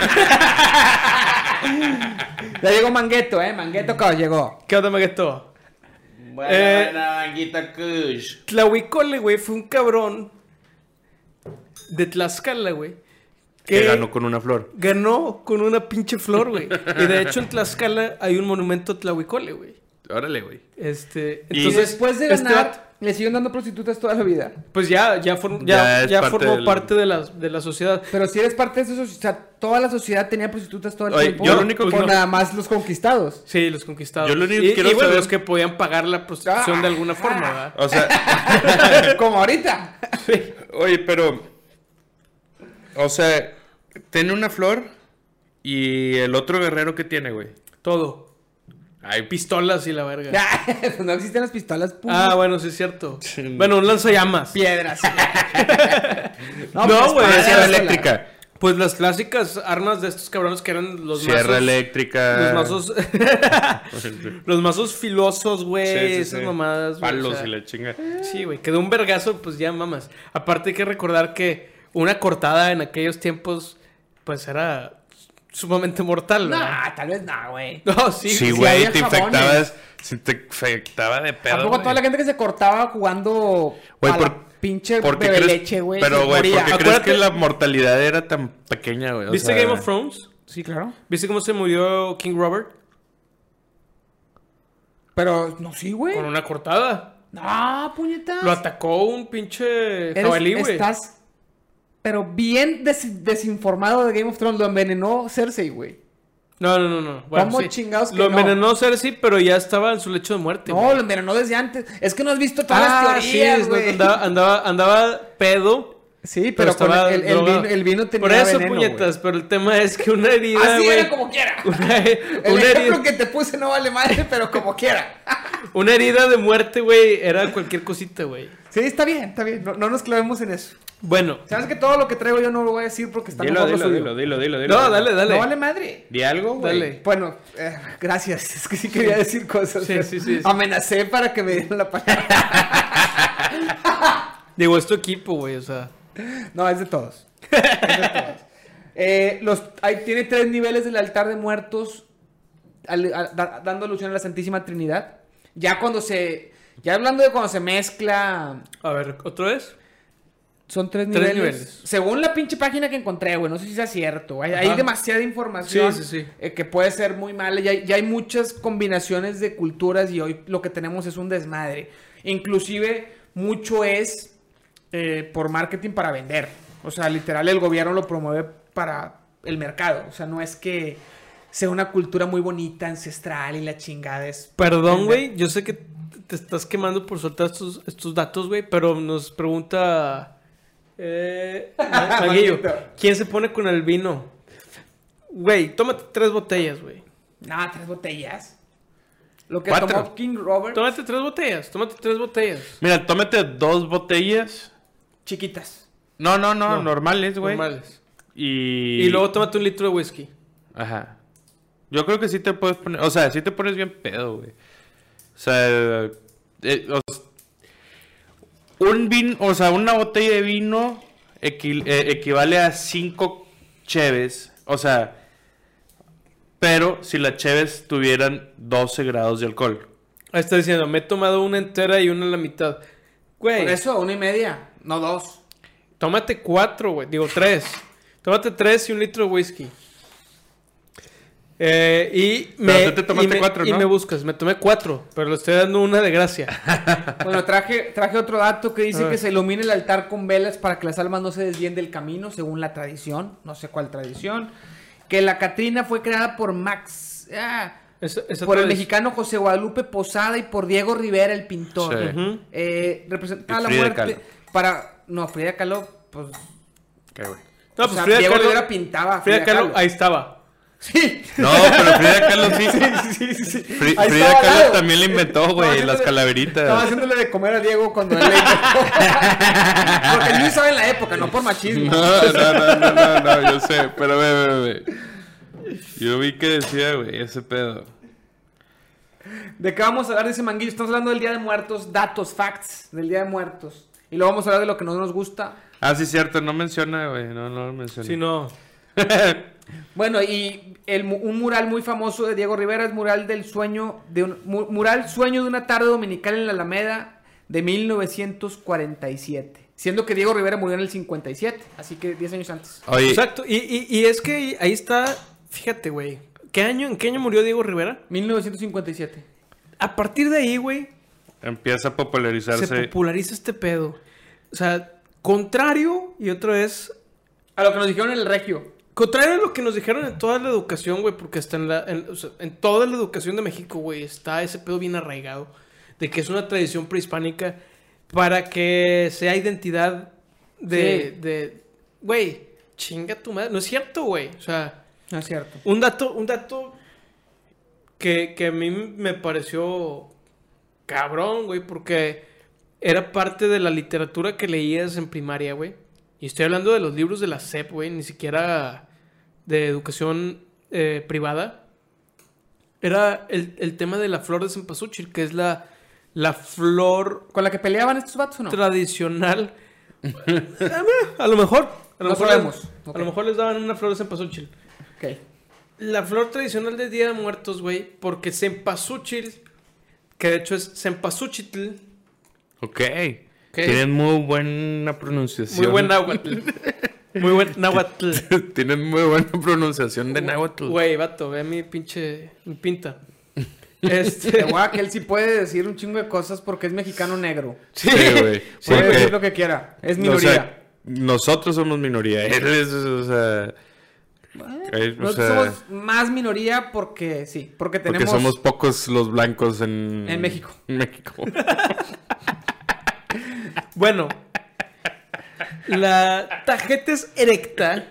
[SPEAKER 1] Ya llegó Mangueto, ¿eh? Mangueto que llegó.
[SPEAKER 2] ¿Qué onda, Magueto?
[SPEAKER 3] Buena,
[SPEAKER 2] Eh,
[SPEAKER 3] buena, Manguita Kush.
[SPEAKER 2] Tlahuicole, güey, fue un cabrón de Tlaxcala, güey.
[SPEAKER 3] Que ganó con una flor.
[SPEAKER 2] ganó con una pinche flor, güey. Y de hecho en Tlaxcala hay un monumento a Tlahuicole, güey.
[SPEAKER 3] Órale, güey.
[SPEAKER 2] Este,
[SPEAKER 3] Y-
[SPEAKER 1] Y
[SPEAKER 2] entonces,
[SPEAKER 1] después de
[SPEAKER 2] este
[SPEAKER 1] ganar,
[SPEAKER 2] vato-
[SPEAKER 1] le siguen dando prostitutas toda la vida.
[SPEAKER 2] pues ya, ya, form-
[SPEAKER 3] Ya
[SPEAKER 2] ya,
[SPEAKER 3] es
[SPEAKER 2] ya
[SPEAKER 3] parte
[SPEAKER 2] formó
[SPEAKER 3] del-
[SPEAKER 2] parte de la, de la sociedad.
[SPEAKER 1] Pero si eres parte de eso, o sea, toda la sociedad tenía prostitutas todo el
[SPEAKER 3] Oye,
[SPEAKER 1] tiempo.
[SPEAKER 3] yo lo único que no-
[SPEAKER 1] nada más los conquistados.
[SPEAKER 2] Sí, los conquistados.
[SPEAKER 3] Yo lo único
[SPEAKER 2] y,
[SPEAKER 3] que quiero
[SPEAKER 2] y bueno,
[SPEAKER 3] saber-
[SPEAKER 2] los que podían pagar la prostitución de alguna forma, ¿verdad?
[SPEAKER 3] O sea,
[SPEAKER 1] Como ahorita.
[SPEAKER 3] oye, pero. O sea, tiene una flor y el otro guerrero que tiene, güey.
[SPEAKER 2] Todo.
[SPEAKER 3] Ay,
[SPEAKER 2] Pistolas y la verga.
[SPEAKER 1] Ya, no existen las pistolas. pum,
[SPEAKER 2] Ah, bueno, sí es cierto. Bueno, un lanzallamas.
[SPEAKER 1] Piedras.
[SPEAKER 2] No,
[SPEAKER 1] pues,
[SPEAKER 2] güey,
[SPEAKER 1] espada
[SPEAKER 3] sierra
[SPEAKER 1] sola.
[SPEAKER 3] eléctrica.
[SPEAKER 2] Pues las clásicas armas de estos cabrones que eran los
[SPEAKER 3] Sierra
[SPEAKER 2] mazos.
[SPEAKER 3] eléctrica.
[SPEAKER 2] Los mazos. los mazos filosos, güey.
[SPEAKER 3] Sí, sí,
[SPEAKER 2] esas
[SPEAKER 3] sí.
[SPEAKER 2] mamadas. güey,
[SPEAKER 3] Palos
[SPEAKER 2] o sea,
[SPEAKER 3] y la chinga.
[SPEAKER 2] Sí, güey. Quedó un vergazo, pues ya mamas. Aparte hay que recordar que una cortada en aquellos tiempos pues era sumamente mortal, ¿verdad?
[SPEAKER 1] Nah, tal vez no, güey.
[SPEAKER 2] No, sí.
[SPEAKER 3] Sí,
[SPEAKER 1] sí
[SPEAKER 3] güey,
[SPEAKER 1] había
[SPEAKER 3] te
[SPEAKER 1] jabones.
[SPEAKER 3] infectabas. Sí, te infectaba de pedo.
[SPEAKER 1] ¿A poco
[SPEAKER 3] güey.
[SPEAKER 1] toda la gente que se cortaba jugando
[SPEAKER 3] Güey,
[SPEAKER 1] a
[SPEAKER 3] por-
[SPEAKER 1] la pinche
[SPEAKER 3] ¿Por qué
[SPEAKER 1] bebe
[SPEAKER 3] crees-
[SPEAKER 1] leche, güey?
[SPEAKER 3] Pero, güey, ¿por qué crees
[SPEAKER 2] Acuérdate-
[SPEAKER 3] que la mortalidad era tan pequeña, güey? O
[SPEAKER 2] ¿Viste
[SPEAKER 3] sea,
[SPEAKER 2] Game of Thrones?
[SPEAKER 1] Sí, claro.
[SPEAKER 2] ¿Viste cómo se murió King Robert?
[SPEAKER 1] Pero, no, sí, güey.
[SPEAKER 2] Con una cortada.
[SPEAKER 1] No, puñetas.
[SPEAKER 2] Lo atacó un pinche jabalí, güey.
[SPEAKER 1] Estás, pero bien des- desinformado de Game of Thrones. Lo envenenó Cersei, güey.
[SPEAKER 2] No, no, no, no. Bueno,
[SPEAKER 1] ¿Cómo
[SPEAKER 2] sí.
[SPEAKER 1] chingados que
[SPEAKER 2] Lo
[SPEAKER 1] no?
[SPEAKER 2] envenenó Cersei, pero ya estaba en su lecho de muerte.
[SPEAKER 1] No,
[SPEAKER 2] güey.
[SPEAKER 1] lo envenenó desde antes. Es que no has visto todas
[SPEAKER 2] Ah,
[SPEAKER 1] las
[SPEAKER 2] sí,
[SPEAKER 1] teorías,
[SPEAKER 2] es-
[SPEAKER 1] güey.
[SPEAKER 2] andaba, andaba, andaba pedo.
[SPEAKER 1] Sí, pero, con
[SPEAKER 2] estaba
[SPEAKER 1] el, vino, el vino tenía
[SPEAKER 2] Por eso,
[SPEAKER 1] veneno,
[SPEAKER 2] puñetas, pero el tema es que una herida.
[SPEAKER 1] Así era como quiera.
[SPEAKER 2] Una,
[SPEAKER 1] El
[SPEAKER 2] una
[SPEAKER 1] ejemplo
[SPEAKER 2] herida,
[SPEAKER 1] que te puse no vale madre, pero como quiera.
[SPEAKER 2] una herida de muerte, güey, era cualquier cosita, güey.
[SPEAKER 1] Sí, está bien, está bien. No, no nos clavemos en eso.
[SPEAKER 2] Bueno.
[SPEAKER 1] Sabes que todo lo que traigo yo no lo voy a decir porque está
[SPEAKER 3] Dilo, dilo, dilo, dilo, dilo, dilo.
[SPEAKER 2] No, dale, dale.
[SPEAKER 1] No vale madre.
[SPEAKER 3] Di algo, güey.
[SPEAKER 2] Dale.
[SPEAKER 1] Bueno, eh, gracias. Es que sí quería decir cosas.
[SPEAKER 2] Sí, sí, sí, sí.
[SPEAKER 1] Amenacé para que me dieran la palabra.
[SPEAKER 2] Digo, es tu equipo, güey, o sea.
[SPEAKER 1] No, es de todos. Es de todos. Eh, los, hay- tiene tres niveles del altar de muertos, al- a- da- dando alusión a la Santísima Trinidad. Ya cuando se. Ya hablando de cuando se mezcla.
[SPEAKER 2] A ver, ¿otra vez?
[SPEAKER 1] Son tres
[SPEAKER 2] Tres
[SPEAKER 1] niveles.
[SPEAKER 2] niveles.
[SPEAKER 1] Según la pinche página que encontré, güey. No sé si sea cierto. Hay, demasiada información.
[SPEAKER 2] Sí, sí, sí.
[SPEAKER 1] eh, que puede ser muy mala. Ya, hay- ya hay muchas combinaciones de culturas y hoy lo que tenemos es un desmadre. Inclusive, mucho es eh, por marketing para vender. O sea, literal, el gobierno lo promueve para el mercado. O sea, no es que sea una cultura muy bonita, ancestral y la chingada es...
[SPEAKER 2] Perdón, güey, yo sé que te estás quemando por soltar estos, estos datos, güey, pero nos pregunta. Eh, Ma- Maguillo,
[SPEAKER 1] Maguito.
[SPEAKER 2] ¿quién se pone con el vino? Güey, tómate tres botellas, güey.
[SPEAKER 1] Nada, tres botellas. Lo que
[SPEAKER 3] Cuatro.
[SPEAKER 1] tomó King Robert,
[SPEAKER 2] Tómate tres botellas, tómate tres botellas.
[SPEAKER 3] Mira, tómate dos botellas.
[SPEAKER 1] chiquitas.
[SPEAKER 3] No, no, no,
[SPEAKER 2] No,
[SPEAKER 3] normales, güey.
[SPEAKER 2] Normales.
[SPEAKER 3] Y...
[SPEAKER 2] Y luego tómate un litro de whisky.
[SPEAKER 3] Ajá. Yo creo que sí te puedes poner... O sea, sí te pones bien pedo, güey. O sea... eh, o s- un vino... O sea, una botella de vino equi- eh, equivale a cinco cheves. O sea... Pero si las cheves tuvieran 12 grados de alcohol.
[SPEAKER 2] Ahí está diciendo, me he tomado una entera y una a la mitad. Güey,
[SPEAKER 1] Por eso, una y media, no dos.
[SPEAKER 2] tómate cuatro, güey. Digo, tres. Tómate tres y un litro de whisky. Eh, y me,
[SPEAKER 3] te tomaste
[SPEAKER 2] y me-
[SPEAKER 3] cuatro,
[SPEAKER 2] y
[SPEAKER 3] ¿no?
[SPEAKER 2] me buscas. Me tomé cuatro, pero le estoy dando una de gracia.
[SPEAKER 1] Bueno, traje, traje otro dato que dice
[SPEAKER 2] Ah.
[SPEAKER 1] que se ilumina el altar con velas para que las almas no se desvíen del camino, según la tradición. No sé cuál tradición. Que la Catrina fue creada por Max. ah,
[SPEAKER 2] Esa- esa
[SPEAKER 1] por el mexicano José Guadalupe Posada y por Diego Rivera, el pintor.
[SPEAKER 3] Sí.
[SPEAKER 1] Eh, representaba la muerte
[SPEAKER 3] Kahlo.
[SPEAKER 1] para... No, Frida Kahlo, pues...
[SPEAKER 2] No,
[SPEAKER 1] o
[SPEAKER 2] pues
[SPEAKER 1] sea,
[SPEAKER 2] Frida
[SPEAKER 1] Diego
[SPEAKER 2] Kahlo-
[SPEAKER 1] Rivera pintaba
[SPEAKER 2] Frida
[SPEAKER 1] Frida
[SPEAKER 2] Kahlo,
[SPEAKER 1] Kahlo.
[SPEAKER 2] ahí estaba.
[SPEAKER 1] Sí.
[SPEAKER 3] No, pero Frida Kahlo sí.
[SPEAKER 1] sí, sí, sí.
[SPEAKER 3] Fri-
[SPEAKER 1] Ahí
[SPEAKER 3] Frida Kahlo también le inventó, güey, las calaveritas.
[SPEAKER 1] Estaba haciéndole de comer a Diego cuando él le Porque yo estaba en la época, no por machismo.
[SPEAKER 3] No, no, no, no, no, no, yo sé, pero ve, ve, ve. Yo vi que decía, güey, ese pedo.
[SPEAKER 1] ¿De qué vamos a hablar? Dice Manguillo. Estamos hablando del Día de Muertos, datos, facts del Día de Muertos. Y luego vamos a hablar de lo que no nos gusta.
[SPEAKER 3] Ah, sí, cierto, no menciona, güey, no, no lo menciona.
[SPEAKER 2] Si no.
[SPEAKER 1] Bueno, y el un mural muy famoso de Diego Rivera es mural del sueño de un mu- mural Sueño de una tarde dominical en la Alameda de 1947. Siendo que Diego Rivera murió en el 57, así que 10 años antes.
[SPEAKER 3] Oye,
[SPEAKER 2] Exacto. Y, y- y es que ahí está. Fíjate, güey. ¿Qué año, ¿En qué año murió Diego Rivera?
[SPEAKER 1] 1957.
[SPEAKER 2] A partir de ahí, güey,
[SPEAKER 3] empieza a popularizarse.
[SPEAKER 2] se populariza este pedo. O sea, contrario, y otra vez,
[SPEAKER 1] A lo que nos dijeron en el Regio.
[SPEAKER 2] Contrario a lo que nos dijeron en toda la educación, güey, porque hasta en, la, en, o sea, en toda la educación de México, güey, está ese pedo bien arraigado, de que es una tradición prehispánica para que sea identidad de,
[SPEAKER 1] Sí.
[SPEAKER 2] de, güey, chinga tu madre, no es cierto, güey, o sea,
[SPEAKER 1] No es cierto.
[SPEAKER 2] un dato, un dato que, que a mí me pareció cabrón, güey, porque era parte de la literatura que leías en primaria, güey. Y estoy hablando de los libros de la SEP, güey, ni siquiera de educación eh, privada. Era el, el tema de la flor de cempasúchil, que es la, la flor
[SPEAKER 1] ¿Con la que peleaban estos vatos o no?
[SPEAKER 2] tradicional. a lo mejor. A lo
[SPEAKER 1] No
[SPEAKER 2] mejor
[SPEAKER 1] sabemos. Ok.
[SPEAKER 2] A lo mejor les daban una flor de cempasúchil.
[SPEAKER 1] Ok.
[SPEAKER 2] La flor tradicional de Día de Muertos, güey, porque cempasúchil, que de hecho es cempasúchitl,
[SPEAKER 3] Ok. Tienen muy buena pronunciación.
[SPEAKER 2] muy buen náhuatl. muy buen náhuatl.
[SPEAKER 3] Tienen muy buena pronunciación de náhuatl.
[SPEAKER 2] Güey, vato, ve mi pinche mi pinta.
[SPEAKER 1] Te
[SPEAKER 2] Este,
[SPEAKER 1] a que él sí puede decir un chingo de cosas porque es mexicano negro.
[SPEAKER 3] Sí, güey.
[SPEAKER 1] Puede
[SPEAKER 3] Porque,
[SPEAKER 1] decir lo que quiera. Es
[SPEAKER 3] o
[SPEAKER 1] minoría.
[SPEAKER 3] sea, nosotros somos minoría. Él es, o sea... eh, o
[SPEAKER 1] Nosotros
[SPEAKER 3] sea,
[SPEAKER 1] somos más minoría porque sí, porque
[SPEAKER 3] porque
[SPEAKER 1] tenemos
[SPEAKER 3] somos pocos los blancos en...
[SPEAKER 1] En México.
[SPEAKER 3] En México.
[SPEAKER 2] bueno, la tajetes erecta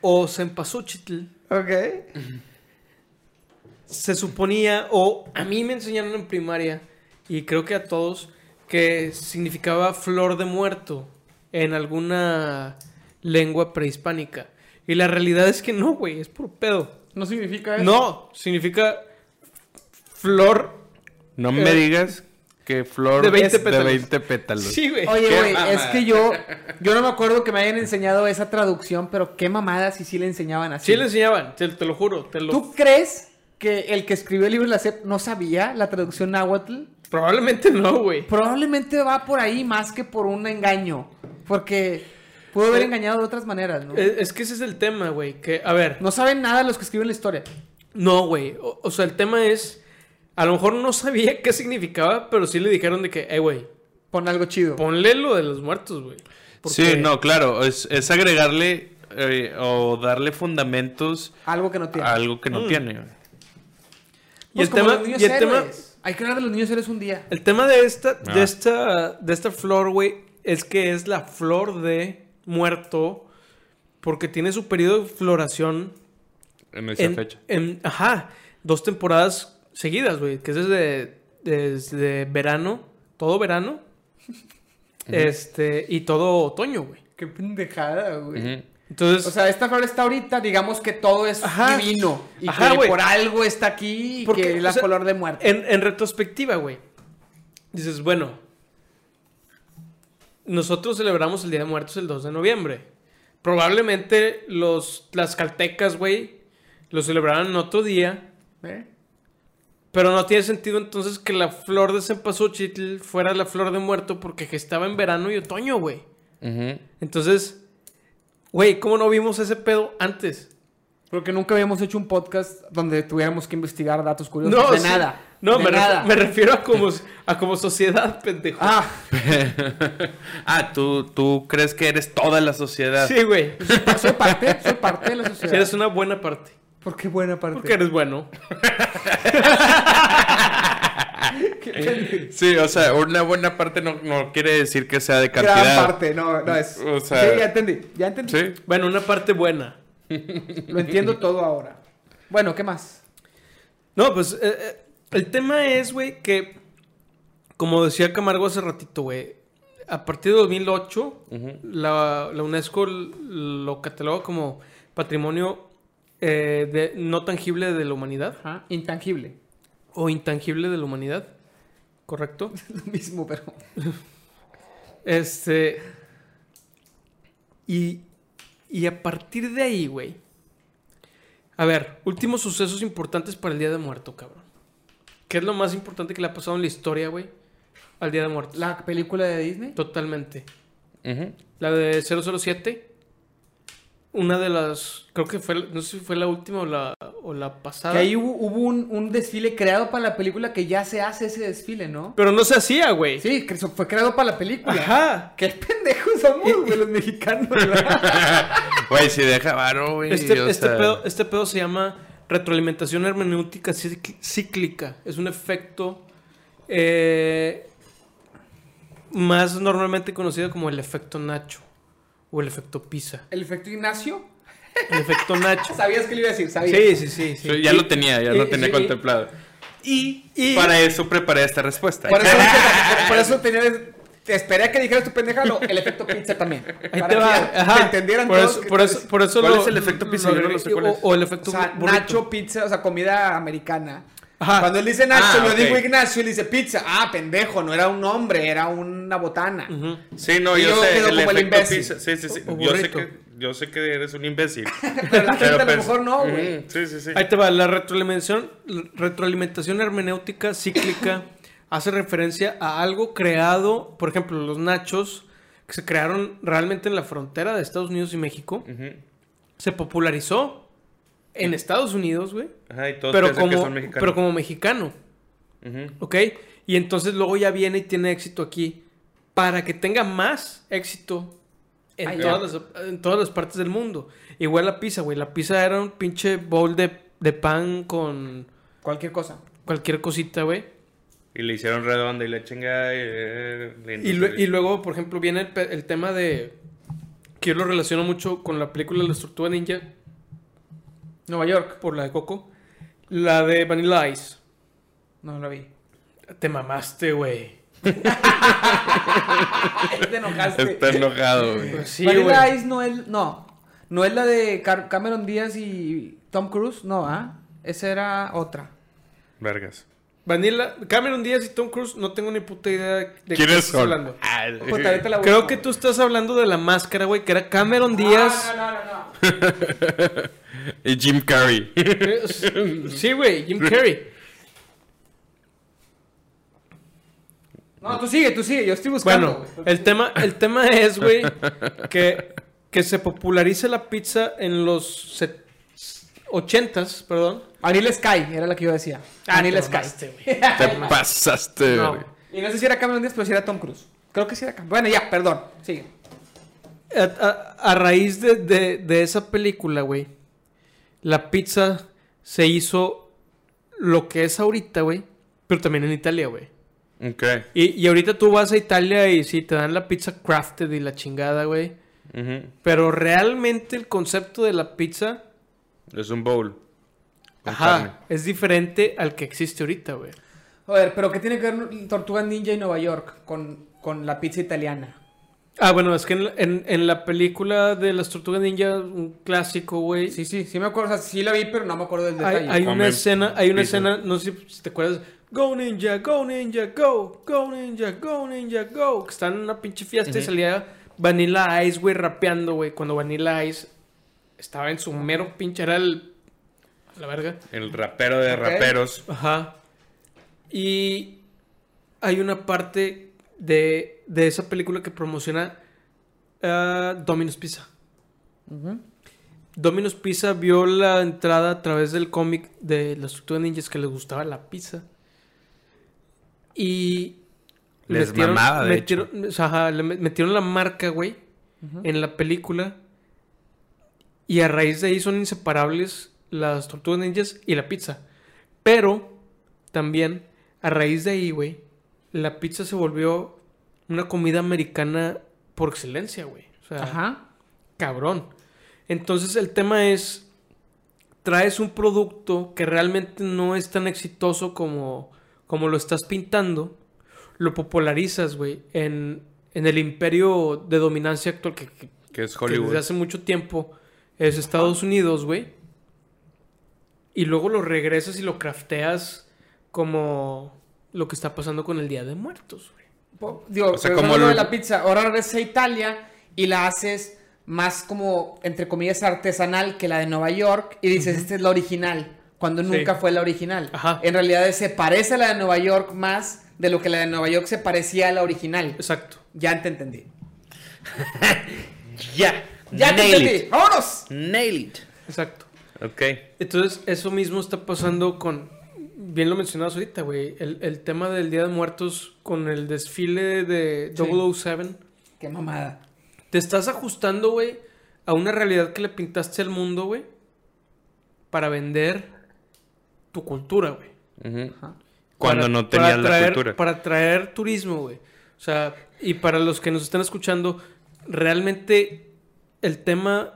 [SPEAKER 2] o cempasúchitl
[SPEAKER 1] Ok.
[SPEAKER 2] se suponía, o a mí me enseñaron en primaria, y creo que a todos, que significaba flor de muerto en alguna lengua prehispánica. Y la realidad es que no, güey, es puro pedo.
[SPEAKER 1] No significa eso.
[SPEAKER 2] No, significa flor.
[SPEAKER 3] No me
[SPEAKER 2] Eh,
[SPEAKER 3] digas que flor
[SPEAKER 2] de 20
[SPEAKER 3] es de
[SPEAKER 2] pétalos.
[SPEAKER 3] 20 pétalos.
[SPEAKER 2] Sí, güey.
[SPEAKER 1] Oye, güey, es que yo yo no me acuerdo que me hayan enseñado esa traducción, pero qué mamada si sí le enseñaban así.
[SPEAKER 2] Sí le enseñaban, te, te lo juro. Te lo...
[SPEAKER 1] ¿Tú crees que el que escribió el libro de la SEP no sabía la traducción náhuatl?
[SPEAKER 2] Probablemente no, güey.
[SPEAKER 1] Probablemente va por ahí más que por un engaño, porque pudo haber
[SPEAKER 2] Eh,
[SPEAKER 1] engañado de otras maneras, ¿no?
[SPEAKER 2] Es, es que ese es el tema, güey. Que, a ver,
[SPEAKER 1] No saben nada los que escriben la historia.
[SPEAKER 2] no, güey. O, o sea, el tema es. A lo mejor no sabía qué significaba, pero sí le dijeron de que, eh, güey,
[SPEAKER 1] Pon algo chido.
[SPEAKER 2] ponle lo de los muertos, güey.
[SPEAKER 3] Sí, no, claro. Es, es agregarle eh, o darle fundamentos
[SPEAKER 1] Algo que no tiene.
[SPEAKER 3] a algo que no
[SPEAKER 2] Mm.
[SPEAKER 3] tiene. güey.
[SPEAKER 2] Y el
[SPEAKER 1] Pues como
[SPEAKER 2] tema,
[SPEAKER 1] los niños
[SPEAKER 2] y el tema.
[SPEAKER 1] Hay que hablar de los niños héroes un día.
[SPEAKER 2] el tema de esta,
[SPEAKER 3] Ah.
[SPEAKER 2] de esta, de esta flor, güey, es que es la flor de muerto, porque tiene su periodo de floración
[SPEAKER 3] En esa
[SPEAKER 2] en,
[SPEAKER 3] fecha.
[SPEAKER 2] en- ajá, dos temporadas seguidas, güey, que es desde, desde verano, todo verano, este, y todo otoño, güey.
[SPEAKER 1] Qué pendejada, güey.
[SPEAKER 2] Entonces,
[SPEAKER 1] O sea, esta flor está ahorita, digamos que todo es
[SPEAKER 2] Ajá.
[SPEAKER 1] divino. Y
[SPEAKER 2] Ajá,
[SPEAKER 1] que
[SPEAKER 2] güey.
[SPEAKER 1] por algo está aquí y
[SPEAKER 2] Porque,
[SPEAKER 1] que es la
[SPEAKER 2] o sea,
[SPEAKER 1] color de muerte.
[SPEAKER 2] en, en retrospectiva, güey, dices, bueno, nosotros celebramos el Día de Muertos el 2 de noviembre. Probablemente los tlaxcaltecas, güey, lo celebraran otro día.
[SPEAKER 1] ¿Eh?
[SPEAKER 2] Pero no tiene sentido entonces que la flor de cempasúchil fuera la flor de muerto porque estaba en verano y otoño, güey. Entonces, güey, ¿cómo no vimos ese pedo antes?
[SPEAKER 1] Porque nunca habíamos hecho un podcast donde tuviéramos que investigar datos curiosos.
[SPEAKER 2] No,
[SPEAKER 1] de
[SPEAKER 2] sí.
[SPEAKER 1] nada.
[SPEAKER 2] No,
[SPEAKER 1] de
[SPEAKER 2] me,
[SPEAKER 1] nada.
[SPEAKER 2] me refiero a como, a como sociedad, pendejo.
[SPEAKER 1] Ah,
[SPEAKER 3] Ah, ¿tú, tú crees que eres toda la sociedad.
[SPEAKER 2] sí, güey.
[SPEAKER 1] soy parte, soy parte de la
[SPEAKER 2] Si
[SPEAKER 1] sociedad.
[SPEAKER 2] eres una buena parte.
[SPEAKER 1] ¿Por qué buena parte?
[SPEAKER 2] Porque eres bueno.
[SPEAKER 3] Sí, o sea, una buena parte no, no quiere decir que sea de
[SPEAKER 1] Gran
[SPEAKER 3] cantidad.
[SPEAKER 1] parte, no, no es.
[SPEAKER 3] O sea-
[SPEAKER 1] sí, ya entendí, ya entendí.
[SPEAKER 3] Sí.
[SPEAKER 2] Bueno, una parte buena.
[SPEAKER 1] Lo entiendo todo ahora. Bueno, ¿qué más?
[SPEAKER 2] No, pues eh, eh, el tema es, güey, que como decía Camargo hace ratito, güey, a partir de 2008
[SPEAKER 3] Ujú.
[SPEAKER 2] la, la UNESCO lo cataloga como patrimonio eh, de, no tangible de la humanidad
[SPEAKER 1] Ajá, intangible.
[SPEAKER 2] o intangible de la humanidad, ¿correcto?
[SPEAKER 1] Lo mismo, pero.
[SPEAKER 2] Este. Y. Y a partir de ahí, güey. A ver, últimos sucesos importantes para el Día de Muerto, cabrón. ¿Qué es lo más importante que le ha pasado en la historia, güey? Al Día de Muertos.
[SPEAKER 1] ¿La película de Disney?
[SPEAKER 2] Totalmente. La de 007. Una de las. Creo que fue. No sé si fue la última o la, o la pasada.
[SPEAKER 1] Que ahí hubo, hubo un, un desfile creado para la película que ya se hace ese desfile, ¿no?
[SPEAKER 2] Pero no se hacía, güey.
[SPEAKER 1] Sí, que eso fue creado para la película.
[SPEAKER 2] Ajá.
[SPEAKER 1] Qué pendejos somos, güey, los mexicanos, ¿verdad?
[SPEAKER 3] Güey, si deja varo, güey.
[SPEAKER 2] Este, este
[SPEAKER 3] sea,
[SPEAKER 2] pedo, este pedo se llama retroalimentación hermenéutica cíclica. Es un efecto eh, más normalmente conocido como el efecto Nacho o el efecto Pisa.
[SPEAKER 1] El efecto Ignacio.
[SPEAKER 2] El efecto Nacho.
[SPEAKER 1] Sabías que le iba a decir, sabías.
[SPEAKER 2] Sí, sí, sí. sí.
[SPEAKER 3] sí, ya lo tenía, ya
[SPEAKER 2] y-
[SPEAKER 3] lo tenía
[SPEAKER 2] y-
[SPEAKER 3] contemplado.
[SPEAKER 2] Y, y-
[SPEAKER 3] Para eso preparé esta respuesta.
[SPEAKER 1] Por eso, por, eso tenía. Te esperé a que dijeras tu pendeja, no, el efecto pizza también.
[SPEAKER 2] ahí
[SPEAKER 1] Para
[SPEAKER 2] te
[SPEAKER 1] que
[SPEAKER 2] va.
[SPEAKER 1] ya-
[SPEAKER 2] Ajá.
[SPEAKER 1] que entendieran
[SPEAKER 2] por
[SPEAKER 1] todos
[SPEAKER 2] eso,
[SPEAKER 1] que-
[SPEAKER 2] por eso, por eso
[SPEAKER 3] ¿Cuál
[SPEAKER 2] lo-
[SPEAKER 3] es el efecto Pisa? Yo no lo sé cuál
[SPEAKER 2] o,
[SPEAKER 3] es.
[SPEAKER 2] o el efecto
[SPEAKER 1] O sea,
[SPEAKER 2] burrito.
[SPEAKER 1] Nacho Pizza, o sea, comida americana.
[SPEAKER 2] Ajá.
[SPEAKER 1] Cuando él dice Nacho,
[SPEAKER 3] Ah,
[SPEAKER 1] yo digo Ignacio, él dice pizza. Ah, pendejo, no era un hombre, era una botana.
[SPEAKER 3] Sí, no,
[SPEAKER 1] Y
[SPEAKER 3] yo
[SPEAKER 1] yo
[SPEAKER 3] sé,
[SPEAKER 1] quedo
[SPEAKER 3] el
[SPEAKER 1] como el imbécil.
[SPEAKER 3] pizza. Sí, sí, sí.
[SPEAKER 2] O- o
[SPEAKER 3] Yo sé, que, yo sé que eres un imbécil.
[SPEAKER 1] Pero la gente a lo
[SPEAKER 3] pues,
[SPEAKER 1] mejor no, güey.
[SPEAKER 3] Sí, sí, sí.
[SPEAKER 2] Ahí te va, la retroalimentación, retroalimentación hermenéutica cíclica hace referencia a algo creado, por ejemplo, los nachos, que se crearon realmente en la frontera de Estados Unidos y México, se popularizó en Estados Unidos, güey,
[SPEAKER 3] Ajá, y todos
[SPEAKER 2] pero
[SPEAKER 3] piensan que
[SPEAKER 2] como,
[SPEAKER 3] son mexicanos.
[SPEAKER 2] pero como mexicano,
[SPEAKER 3] Ujú.
[SPEAKER 2] ¿ok? Y entonces luego ya viene y tiene éxito aquí, para que tenga más éxito en,
[SPEAKER 1] Ah, ya.
[SPEAKER 2] todas, las, en todas las partes del mundo. Igual la pizza, güey, la pizza era un pinche bowl de, de pan con
[SPEAKER 1] Cualquier cosa.
[SPEAKER 2] cualquier cosita, güey.
[SPEAKER 3] Y le hicieron redonda y la chingada. Y, eh,
[SPEAKER 2] Y, lue- y luego, por ejemplo, viene el, el tema de. Que yo lo relaciono mucho con la película de la Tortuga Ninja,
[SPEAKER 1] Nueva York.
[SPEAKER 2] por la de Coco. La de Vanilla Ice.
[SPEAKER 1] No lo vi.
[SPEAKER 2] Te mamaste, güey.
[SPEAKER 1] Te enojaste.
[SPEAKER 3] Está enojado, güey.
[SPEAKER 2] Pues sí,
[SPEAKER 1] Vanilla
[SPEAKER 2] güey.
[SPEAKER 1] Ice no es, no. No es la de Car- Cameron Díaz y Tom Cruise, no, ¿ah? Esa era otra.
[SPEAKER 3] Vergas.
[SPEAKER 2] Vanilla, Cameron Díaz y Tom Cruise, no tengo ni puta idea de quién
[SPEAKER 3] qué
[SPEAKER 2] estás hablando.
[SPEAKER 3] Ah,
[SPEAKER 1] pues,
[SPEAKER 2] Creo que tú estás hablando de la máscara, güey, que era Cameron Díaz.
[SPEAKER 1] No, no, no, no.
[SPEAKER 3] y Jim Carrey.
[SPEAKER 2] Eh, sí, güey, Jim Carrey.
[SPEAKER 1] No, tú sigue, tú sigue, yo estoy buscando.
[SPEAKER 2] Bueno, el tema, el tema es, güey, que, que se popularice la pizza en los 70 80s, perdón.
[SPEAKER 1] Anil Sky, era la que yo decía. Ah,
[SPEAKER 2] Anil
[SPEAKER 1] Sky.
[SPEAKER 2] Mamaste,
[SPEAKER 3] Te pasaste, güey.
[SPEAKER 1] Y no sé si era Cameron Díaz, pero si era Tom Cruise. Creo que sí era Cameron. Bueno, ya, perdón. Sigue.
[SPEAKER 2] A, raíz de, de, esa película, güey, la pizza se hizo lo que es ahorita, güey, pero también en Italia, güey.
[SPEAKER 3] Ok.
[SPEAKER 2] Y, y ahorita tú vas a Italia y sí, te dan la pizza crafted y la chingada, güey.
[SPEAKER 3] Uh.
[SPEAKER 2] Pero realmente el concepto de la pizza
[SPEAKER 3] es un bowl.
[SPEAKER 2] Ajá,
[SPEAKER 3] carne.
[SPEAKER 2] es diferente al que existe ahorita, güey.
[SPEAKER 1] Joder, pero ¿qué tiene que ver Tortuga Ninja y Nueva York con, con la pizza italiana?
[SPEAKER 2] Ah, bueno, es que en, en- en la película de las Tortugas Ninja, un clásico, güey.
[SPEAKER 1] Sí, sí, sí me acuerdo. O sea, sí la vi, pero no me acuerdo del detalle.
[SPEAKER 2] hay una escena, hay una
[SPEAKER 3] pizza.
[SPEAKER 2] escena, no sé si te acuerdas. Go Ninja, go Ninja, go, go Ninja, go Ninja, go. Que están en una pinche fiesta y salía Vanilla Ice, güey, rapeando, güey. Cuando Vanilla Ice estaba en su mero pinche, era el. La verga.
[SPEAKER 3] El rapero de raperos.
[SPEAKER 2] Ajá. Y hay una parte de, de esa película que promociona ah, Domino's Pizza.
[SPEAKER 1] Ujú.
[SPEAKER 2] Domino's Pizza vio la entrada a través del cómic de las Tortugas Ninjas que les gustaba la pizza. Y
[SPEAKER 3] Les mamaba, de
[SPEAKER 2] metieron, o sea, ajá, le met- metieron la marca, güey, en la película. Y a raíz de ahí son inseparables las Tortugas Ninjas y la pizza. Pero también a raíz de ahí, güey, la pizza se volvió una comida americana por excelencia, güey. O sea,
[SPEAKER 1] Ajá.
[SPEAKER 2] cabrón. Entonces el tema es, traes un producto que realmente no es tan exitoso como, como lo estás pintando, lo popularizas, güey, en, en el imperio de dominancia actual que, que-
[SPEAKER 3] Que es
[SPEAKER 2] que
[SPEAKER 3] Hollywood.
[SPEAKER 2] desde hace mucho tiempo es Estados Unidos, güey. Y luego lo regresas y lo crafteas como lo que está pasando con el Día de Muertos, güey.
[SPEAKER 1] Po- Digo,
[SPEAKER 3] O sea,
[SPEAKER 1] como lo de la pizza. Ahora regresas a Italia y la haces más como, entre comillas, artesanal que la de Nueva York. Y dices, esta es la original. Cuando
[SPEAKER 2] Sí.
[SPEAKER 1] nunca fue la original.
[SPEAKER 2] Ajá.
[SPEAKER 1] En realidad se parece a la de Nueva York más de lo que la de Nueva York se parecía a la original.
[SPEAKER 2] Exacto.
[SPEAKER 1] Ya te entendí.
[SPEAKER 3] Ya.
[SPEAKER 1] Ya te
[SPEAKER 3] Nail
[SPEAKER 1] entendí.
[SPEAKER 3] it.
[SPEAKER 1] ¡Vámonos!
[SPEAKER 3] Nail it.
[SPEAKER 2] Exacto.
[SPEAKER 3] Ok.
[SPEAKER 2] Entonces, eso mismo está pasando con. Bien lo mencionabas ahorita, güey. El, el tema del Día de Muertos con el desfile de
[SPEAKER 1] Sí.
[SPEAKER 2] 007.
[SPEAKER 1] Qué mamada.
[SPEAKER 2] Te estás ajustando, güey, a una realidad que le pintaste al mundo, güey. Para vender tu cultura, güey.
[SPEAKER 3] Cuando
[SPEAKER 2] Para-
[SPEAKER 3] no tenías
[SPEAKER 2] para
[SPEAKER 3] la
[SPEAKER 2] traer-
[SPEAKER 3] cultura.
[SPEAKER 2] Para traer turismo, güey. O sea, y para los que nos están escuchando, realmente el tema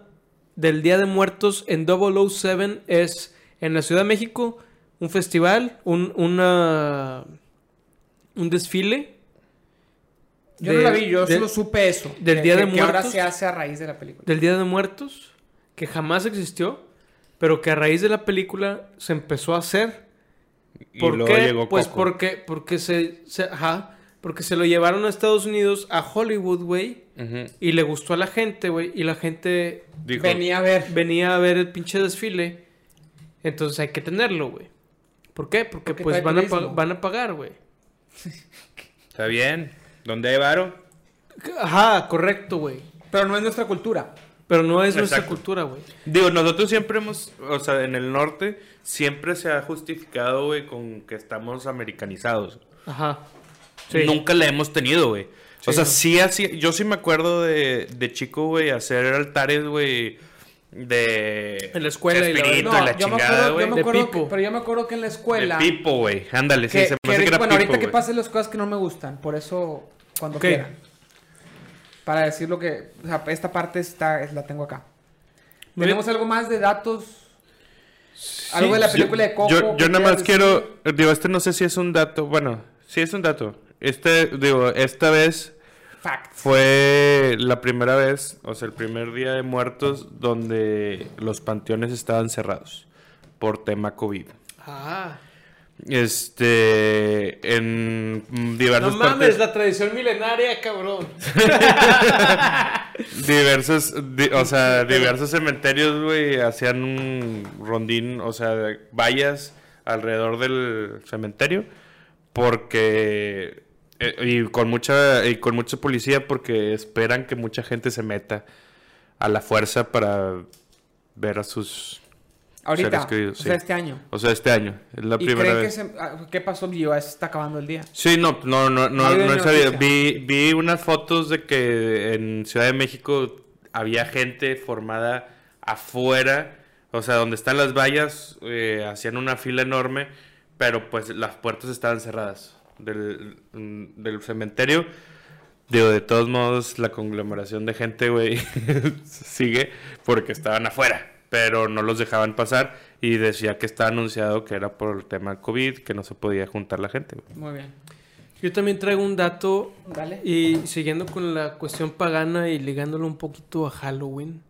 [SPEAKER 2] del Día de Muertos en 007 es en la Ciudad de México un festival, un, una, un desfile.
[SPEAKER 1] Yo
[SPEAKER 2] de-
[SPEAKER 1] no la vi, yo
[SPEAKER 2] de-
[SPEAKER 1] solo supe eso.
[SPEAKER 2] del Día de
[SPEAKER 1] que- que ahora
[SPEAKER 2] Muertos.
[SPEAKER 1] se hace a raíz de la película.
[SPEAKER 2] del Día de Muertos, que jamás existió, pero que a raíz de la película se empezó a hacer
[SPEAKER 3] Y
[SPEAKER 2] ¿Por
[SPEAKER 3] luego
[SPEAKER 2] qué?
[SPEAKER 3] llegó
[SPEAKER 2] pues
[SPEAKER 3] Coco.
[SPEAKER 2] porque, porque se, se- ajá, porque se lo llevaron a Estados Unidos, a Hollywood, güey, Y le gustó a la gente, güey, y la gente
[SPEAKER 3] Dijo,
[SPEAKER 1] Venía a ver.
[SPEAKER 2] venía a ver el pinche desfile, entonces hay que tenerlo, güey. ¿Por qué? Porque,
[SPEAKER 1] Porque
[SPEAKER 2] pues van a, van a pagar, güey.
[SPEAKER 3] Está bien. ¿Dónde hay varo?
[SPEAKER 2] Ajá, correcto, güey.
[SPEAKER 1] Pero no es nuestra cultura.
[SPEAKER 2] Pero no es nuestra cultura, güey.
[SPEAKER 3] Digo, nosotros siempre hemos, o sea, en el norte, siempre se ha justificado, güey, con que estamos americanizados.
[SPEAKER 2] Ajá. Sí.
[SPEAKER 3] Nunca la hemos tenido, güey. O sea,
[SPEAKER 2] no.
[SPEAKER 3] sí así, yo sí me acuerdo de, de chico, güey, hacer altares, güey, de...
[SPEAKER 2] En la escuela y la
[SPEAKER 3] Espíritu y la chingada, güey.
[SPEAKER 1] yo me
[SPEAKER 2] De
[SPEAKER 1] acuerdo
[SPEAKER 2] Pipo.
[SPEAKER 1] que- pero yo me acuerdo que en la escuela.
[SPEAKER 3] De Pipo, güey. Ándale, sí,
[SPEAKER 1] que-
[SPEAKER 3] se me
[SPEAKER 1] que
[SPEAKER 3] hace que era
[SPEAKER 1] bueno,
[SPEAKER 3] Pipo,
[SPEAKER 1] ahorita que
[SPEAKER 3] güey.
[SPEAKER 1] pasen las cosas que no me gustan. Por eso, cuando
[SPEAKER 2] Ok.
[SPEAKER 1] quieran. Para decir lo que. O sea, esta parte está, es- la tengo acá. ¿Tenemos algo más de datos? algo de la
[SPEAKER 3] Yo-
[SPEAKER 1] película de Coco.
[SPEAKER 3] Yo,
[SPEAKER 1] que
[SPEAKER 3] yo nada más
[SPEAKER 1] decir?
[SPEAKER 3] quiero, digo, este no sé si es un dato, bueno, sí es un dato. Este, digo, esta vez
[SPEAKER 1] Fact.
[SPEAKER 3] fue la primera vez, o sea, el primer día de muertos donde los panteones estaban cerrados por tema COVID.
[SPEAKER 2] Ah.
[SPEAKER 3] Este, en
[SPEAKER 2] No
[SPEAKER 3] diversas
[SPEAKER 2] mames,
[SPEAKER 3] partes,
[SPEAKER 2] la tradición milenaria, cabrón.
[SPEAKER 3] diversos, di- o sea, diversos cementerios, güey, hacían un rondín, o sea, vallas alrededor del cementerio, porque y con mucha y con mucha policía porque esperan que mucha gente se meta a la fuerza para ver a sus,
[SPEAKER 1] Ahorita.
[SPEAKER 3] seres queridos,
[SPEAKER 1] o sea,
[SPEAKER 3] sí.
[SPEAKER 1] este año.
[SPEAKER 3] o sea, este año, es la
[SPEAKER 1] ¿Y
[SPEAKER 3] primera
[SPEAKER 1] que
[SPEAKER 3] vez.
[SPEAKER 1] se, ah, qué pasó? Ya se está acabando el día.
[SPEAKER 3] Sí, no, no, no, no, no sabido.
[SPEAKER 1] noticia.
[SPEAKER 3] Vi, vi unas fotos de que en Ciudad de México había gente formada afuera, o sea, donde están las vallas, eh, hacían una fila enorme, pero pues las puertas estaban cerradas del, mm, del cementerio. Digo, de todos modos, la conglomeración de gente, güey, sigue porque estaban afuera, pero no los dejaban pasar y decía que está anunciado que era por el tema COVID, que no se podía juntar la gente.
[SPEAKER 1] Muy bien.
[SPEAKER 2] Yo también traigo un dato
[SPEAKER 1] Dale.
[SPEAKER 2] y siguiendo con la cuestión pagana y ligándolo un poquito a Halloween.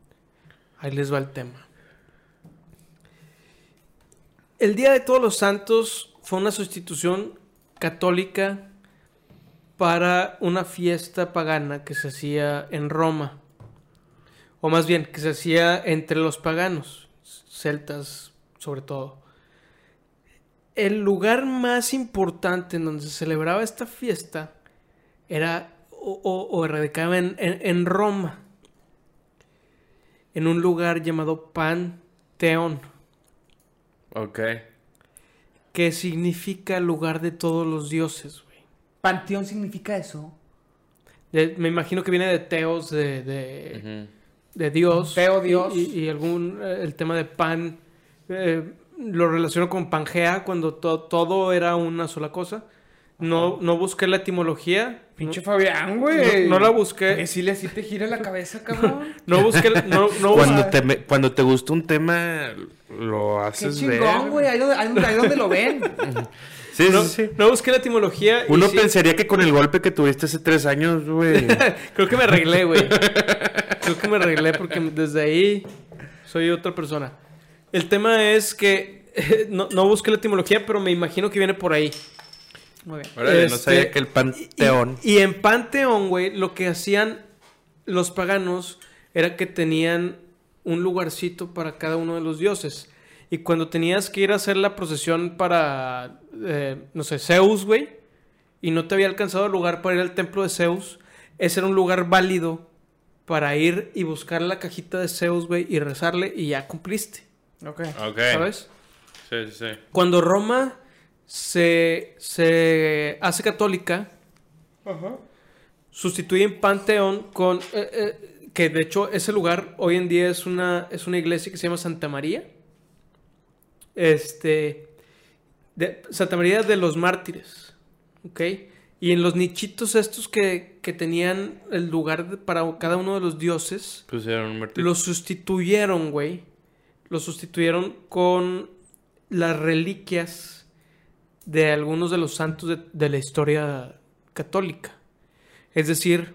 [SPEAKER 2] Ahí les va el tema. El Día de Todos los Santos fue una sustitución católica para una fiesta pagana que se hacía en Roma. O más bien, que se hacía entre los paganos, celtas sobre todo. El lugar más importante en donde se celebraba esta fiesta era o, o- o radicaba en, en- en Roma, en un lugar llamado Panteón,
[SPEAKER 3] Ok.
[SPEAKER 2] Que significa lugar de todos los dioses. güey.
[SPEAKER 1] Panteón significa eso.
[SPEAKER 2] De- me imagino que viene de Teos, de, de, de Dios.
[SPEAKER 1] Teo, Dios.
[SPEAKER 2] Y, y algún, eh, el tema de pan, eh, lo relaciono con Pangea, cuando to- todo era una sola cosa. No, no busqué la etimología.
[SPEAKER 1] Pinche
[SPEAKER 2] no,
[SPEAKER 1] Fabián, güey.
[SPEAKER 2] No- no la busqué.
[SPEAKER 1] Que sí le sí te gira la cabeza, cabrón.
[SPEAKER 2] no busqué, no, no
[SPEAKER 3] Cuando te, me- cuando te gusta un tema, lo
[SPEAKER 1] Qué
[SPEAKER 3] haces
[SPEAKER 1] chingón,
[SPEAKER 3] ver.
[SPEAKER 1] güey. Ahí ahí donde- ahí donde lo ven.
[SPEAKER 3] Sí,
[SPEAKER 2] no,
[SPEAKER 3] sí, sí.
[SPEAKER 2] no busqué la etimología. y
[SPEAKER 3] Uno
[SPEAKER 2] sí-
[SPEAKER 3] pensaría que con el golpe que tuviste hace tres años, güey.
[SPEAKER 2] Creo que me arreglé, güey. Creo que me arreglé porque desde ahí soy otra persona. El tema es que no, no busqué la etimología, pero me imagino que viene por ahí.
[SPEAKER 1] Muy bien.
[SPEAKER 3] Órale, no
[SPEAKER 2] Este,
[SPEAKER 3] sabía que el panteón.
[SPEAKER 2] Y, y en Panteón, güey, lo que hacían los paganos era que tenían un lugarcito para cada uno de los dioses. Y cuando tenías que ir a hacer la procesión para, eh, no sé, Zeus, güey, y no te había alcanzado el lugar para ir al templo de Zeus, ese era un lugar válido para ir y buscar la cajita de Zeus, güey, y rezarle y ya cumpliste,
[SPEAKER 1] Ok.
[SPEAKER 3] Ok.
[SPEAKER 2] ¿sabes?
[SPEAKER 3] Sí, sí, sí.
[SPEAKER 2] Cuando Roma se, se hace católica, sustituyen Panteón con... eh, eh, que de hecho ese lugar hoy en día es una, es una iglesia que se llama Santa María. Este... de- Santa María de los Mártires. ¿Ok? Y en los nichitos estos que, que tenían el lugar de- para cada uno de los dioses,
[SPEAKER 3] Pusieron un martillo.
[SPEAKER 2] lo sustituyeron, güey. Lo sustituyeron con las reliquias de algunos de los santos de, de la historia católica. Es decir,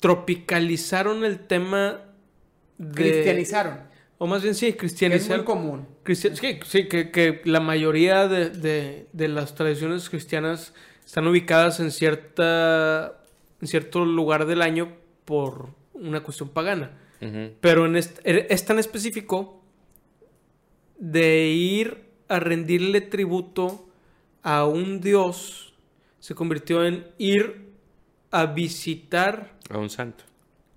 [SPEAKER 2] tropicalizaron el tema de...
[SPEAKER 1] Cristianizaron.
[SPEAKER 2] O más bien sí,
[SPEAKER 1] Que es
[SPEAKER 2] cristianizar.
[SPEAKER 1] muy común.
[SPEAKER 2] Cristian- sí, sí, que, que la mayoría de, de- de las tradiciones cristianas están ubicadas en cierta en cierto lugar del año por una cuestión pagana. Pero en est- er- es tan específico de ir a rendirle tributo a un dios se convirtió en ir a visitar
[SPEAKER 3] A un santo.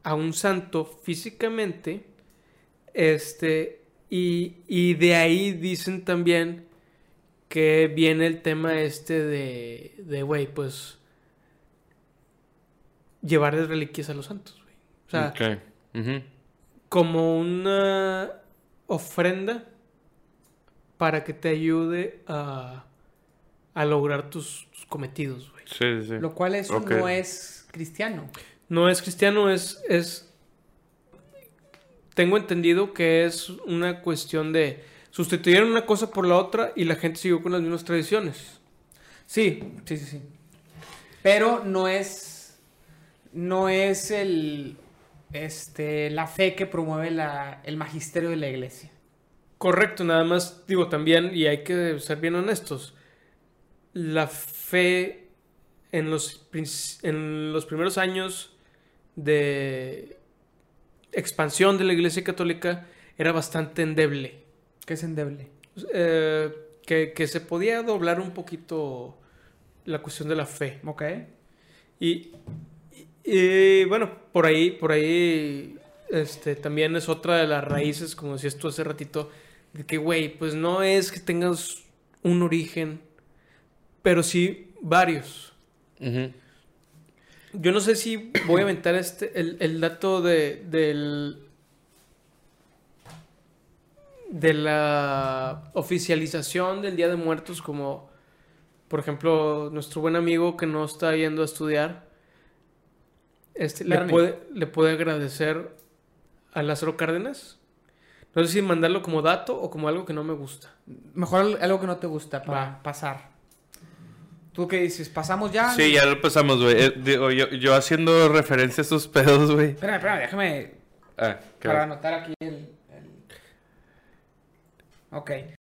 [SPEAKER 2] a un santo físicamente, este, y, y de ahí dicen también que viene el tema este de, de, güey, pues, llevarles reliquias a los santos, güey. O sea, como una ofrenda para que te ayude a, a lograr tus, tus cometidos, güey.
[SPEAKER 3] Sí, sí, sí.
[SPEAKER 1] Lo cual eso no es cristiano.
[SPEAKER 2] No es cristiano, es, es. Tengo entendido que es una cuestión de. Sustituyeron una cosa por la otra y la gente siguió con las mismas tradiciones.
[SPEAKER 1] Sí, sí, sí, sí. Pero no es. No es el. Este. La fe que promueve la, el magisterio de la iglesia.
[SPEAKER 2] Correcto, nada más digo también, y hay que ser bien honestos. La fe en los, en los primeros años de expansión de la iglesia católica era bastante endeble.
[SPEAKER 1] Que es endeble.
[SPEAKER 2] Eh, que, que se podía doblar un poquito la cuestión de la fe.
[SPEAKER 1] Ok.
[SPEAKER 2] Y, y- y, bueno, por ahí, por ahí, este, también es otra de las raíces, como decías tú hace ratito, de que, güey, pues no es que tengas un origen, pero sí varios. Yo no sé si voy a aventar este, el, el dato de, del, de la oficialización del Día de Muertos, como por ejemplo nuestro buen amigo que no está yendo a estudiar, este, le, puede, le puede agradecer a Lázaro Cárdenas. No sé si mandarlo como dato o como algo que no me gusta.
[SPEAKER 1] Mejor al- algo que no te gusta para
[SPEAKER 2] Va.
[SPEAKER 1] pasar. ¿Tú qué dices? ¿Pasamos ya?
[SPEAKER 3] Sí, ya lo pasamos, güey. Eh, digo, yo, yo haciendo referencia a estos pedos, güey.
[SPEAKER 1] Espérame, espérame, déjame
[SPEAKER 3] Ah, ¿qué
[SPEAKER 1] para
[SPEAKER 3] va?
[SPEAKER 1] anotar aquí el, el- Ok.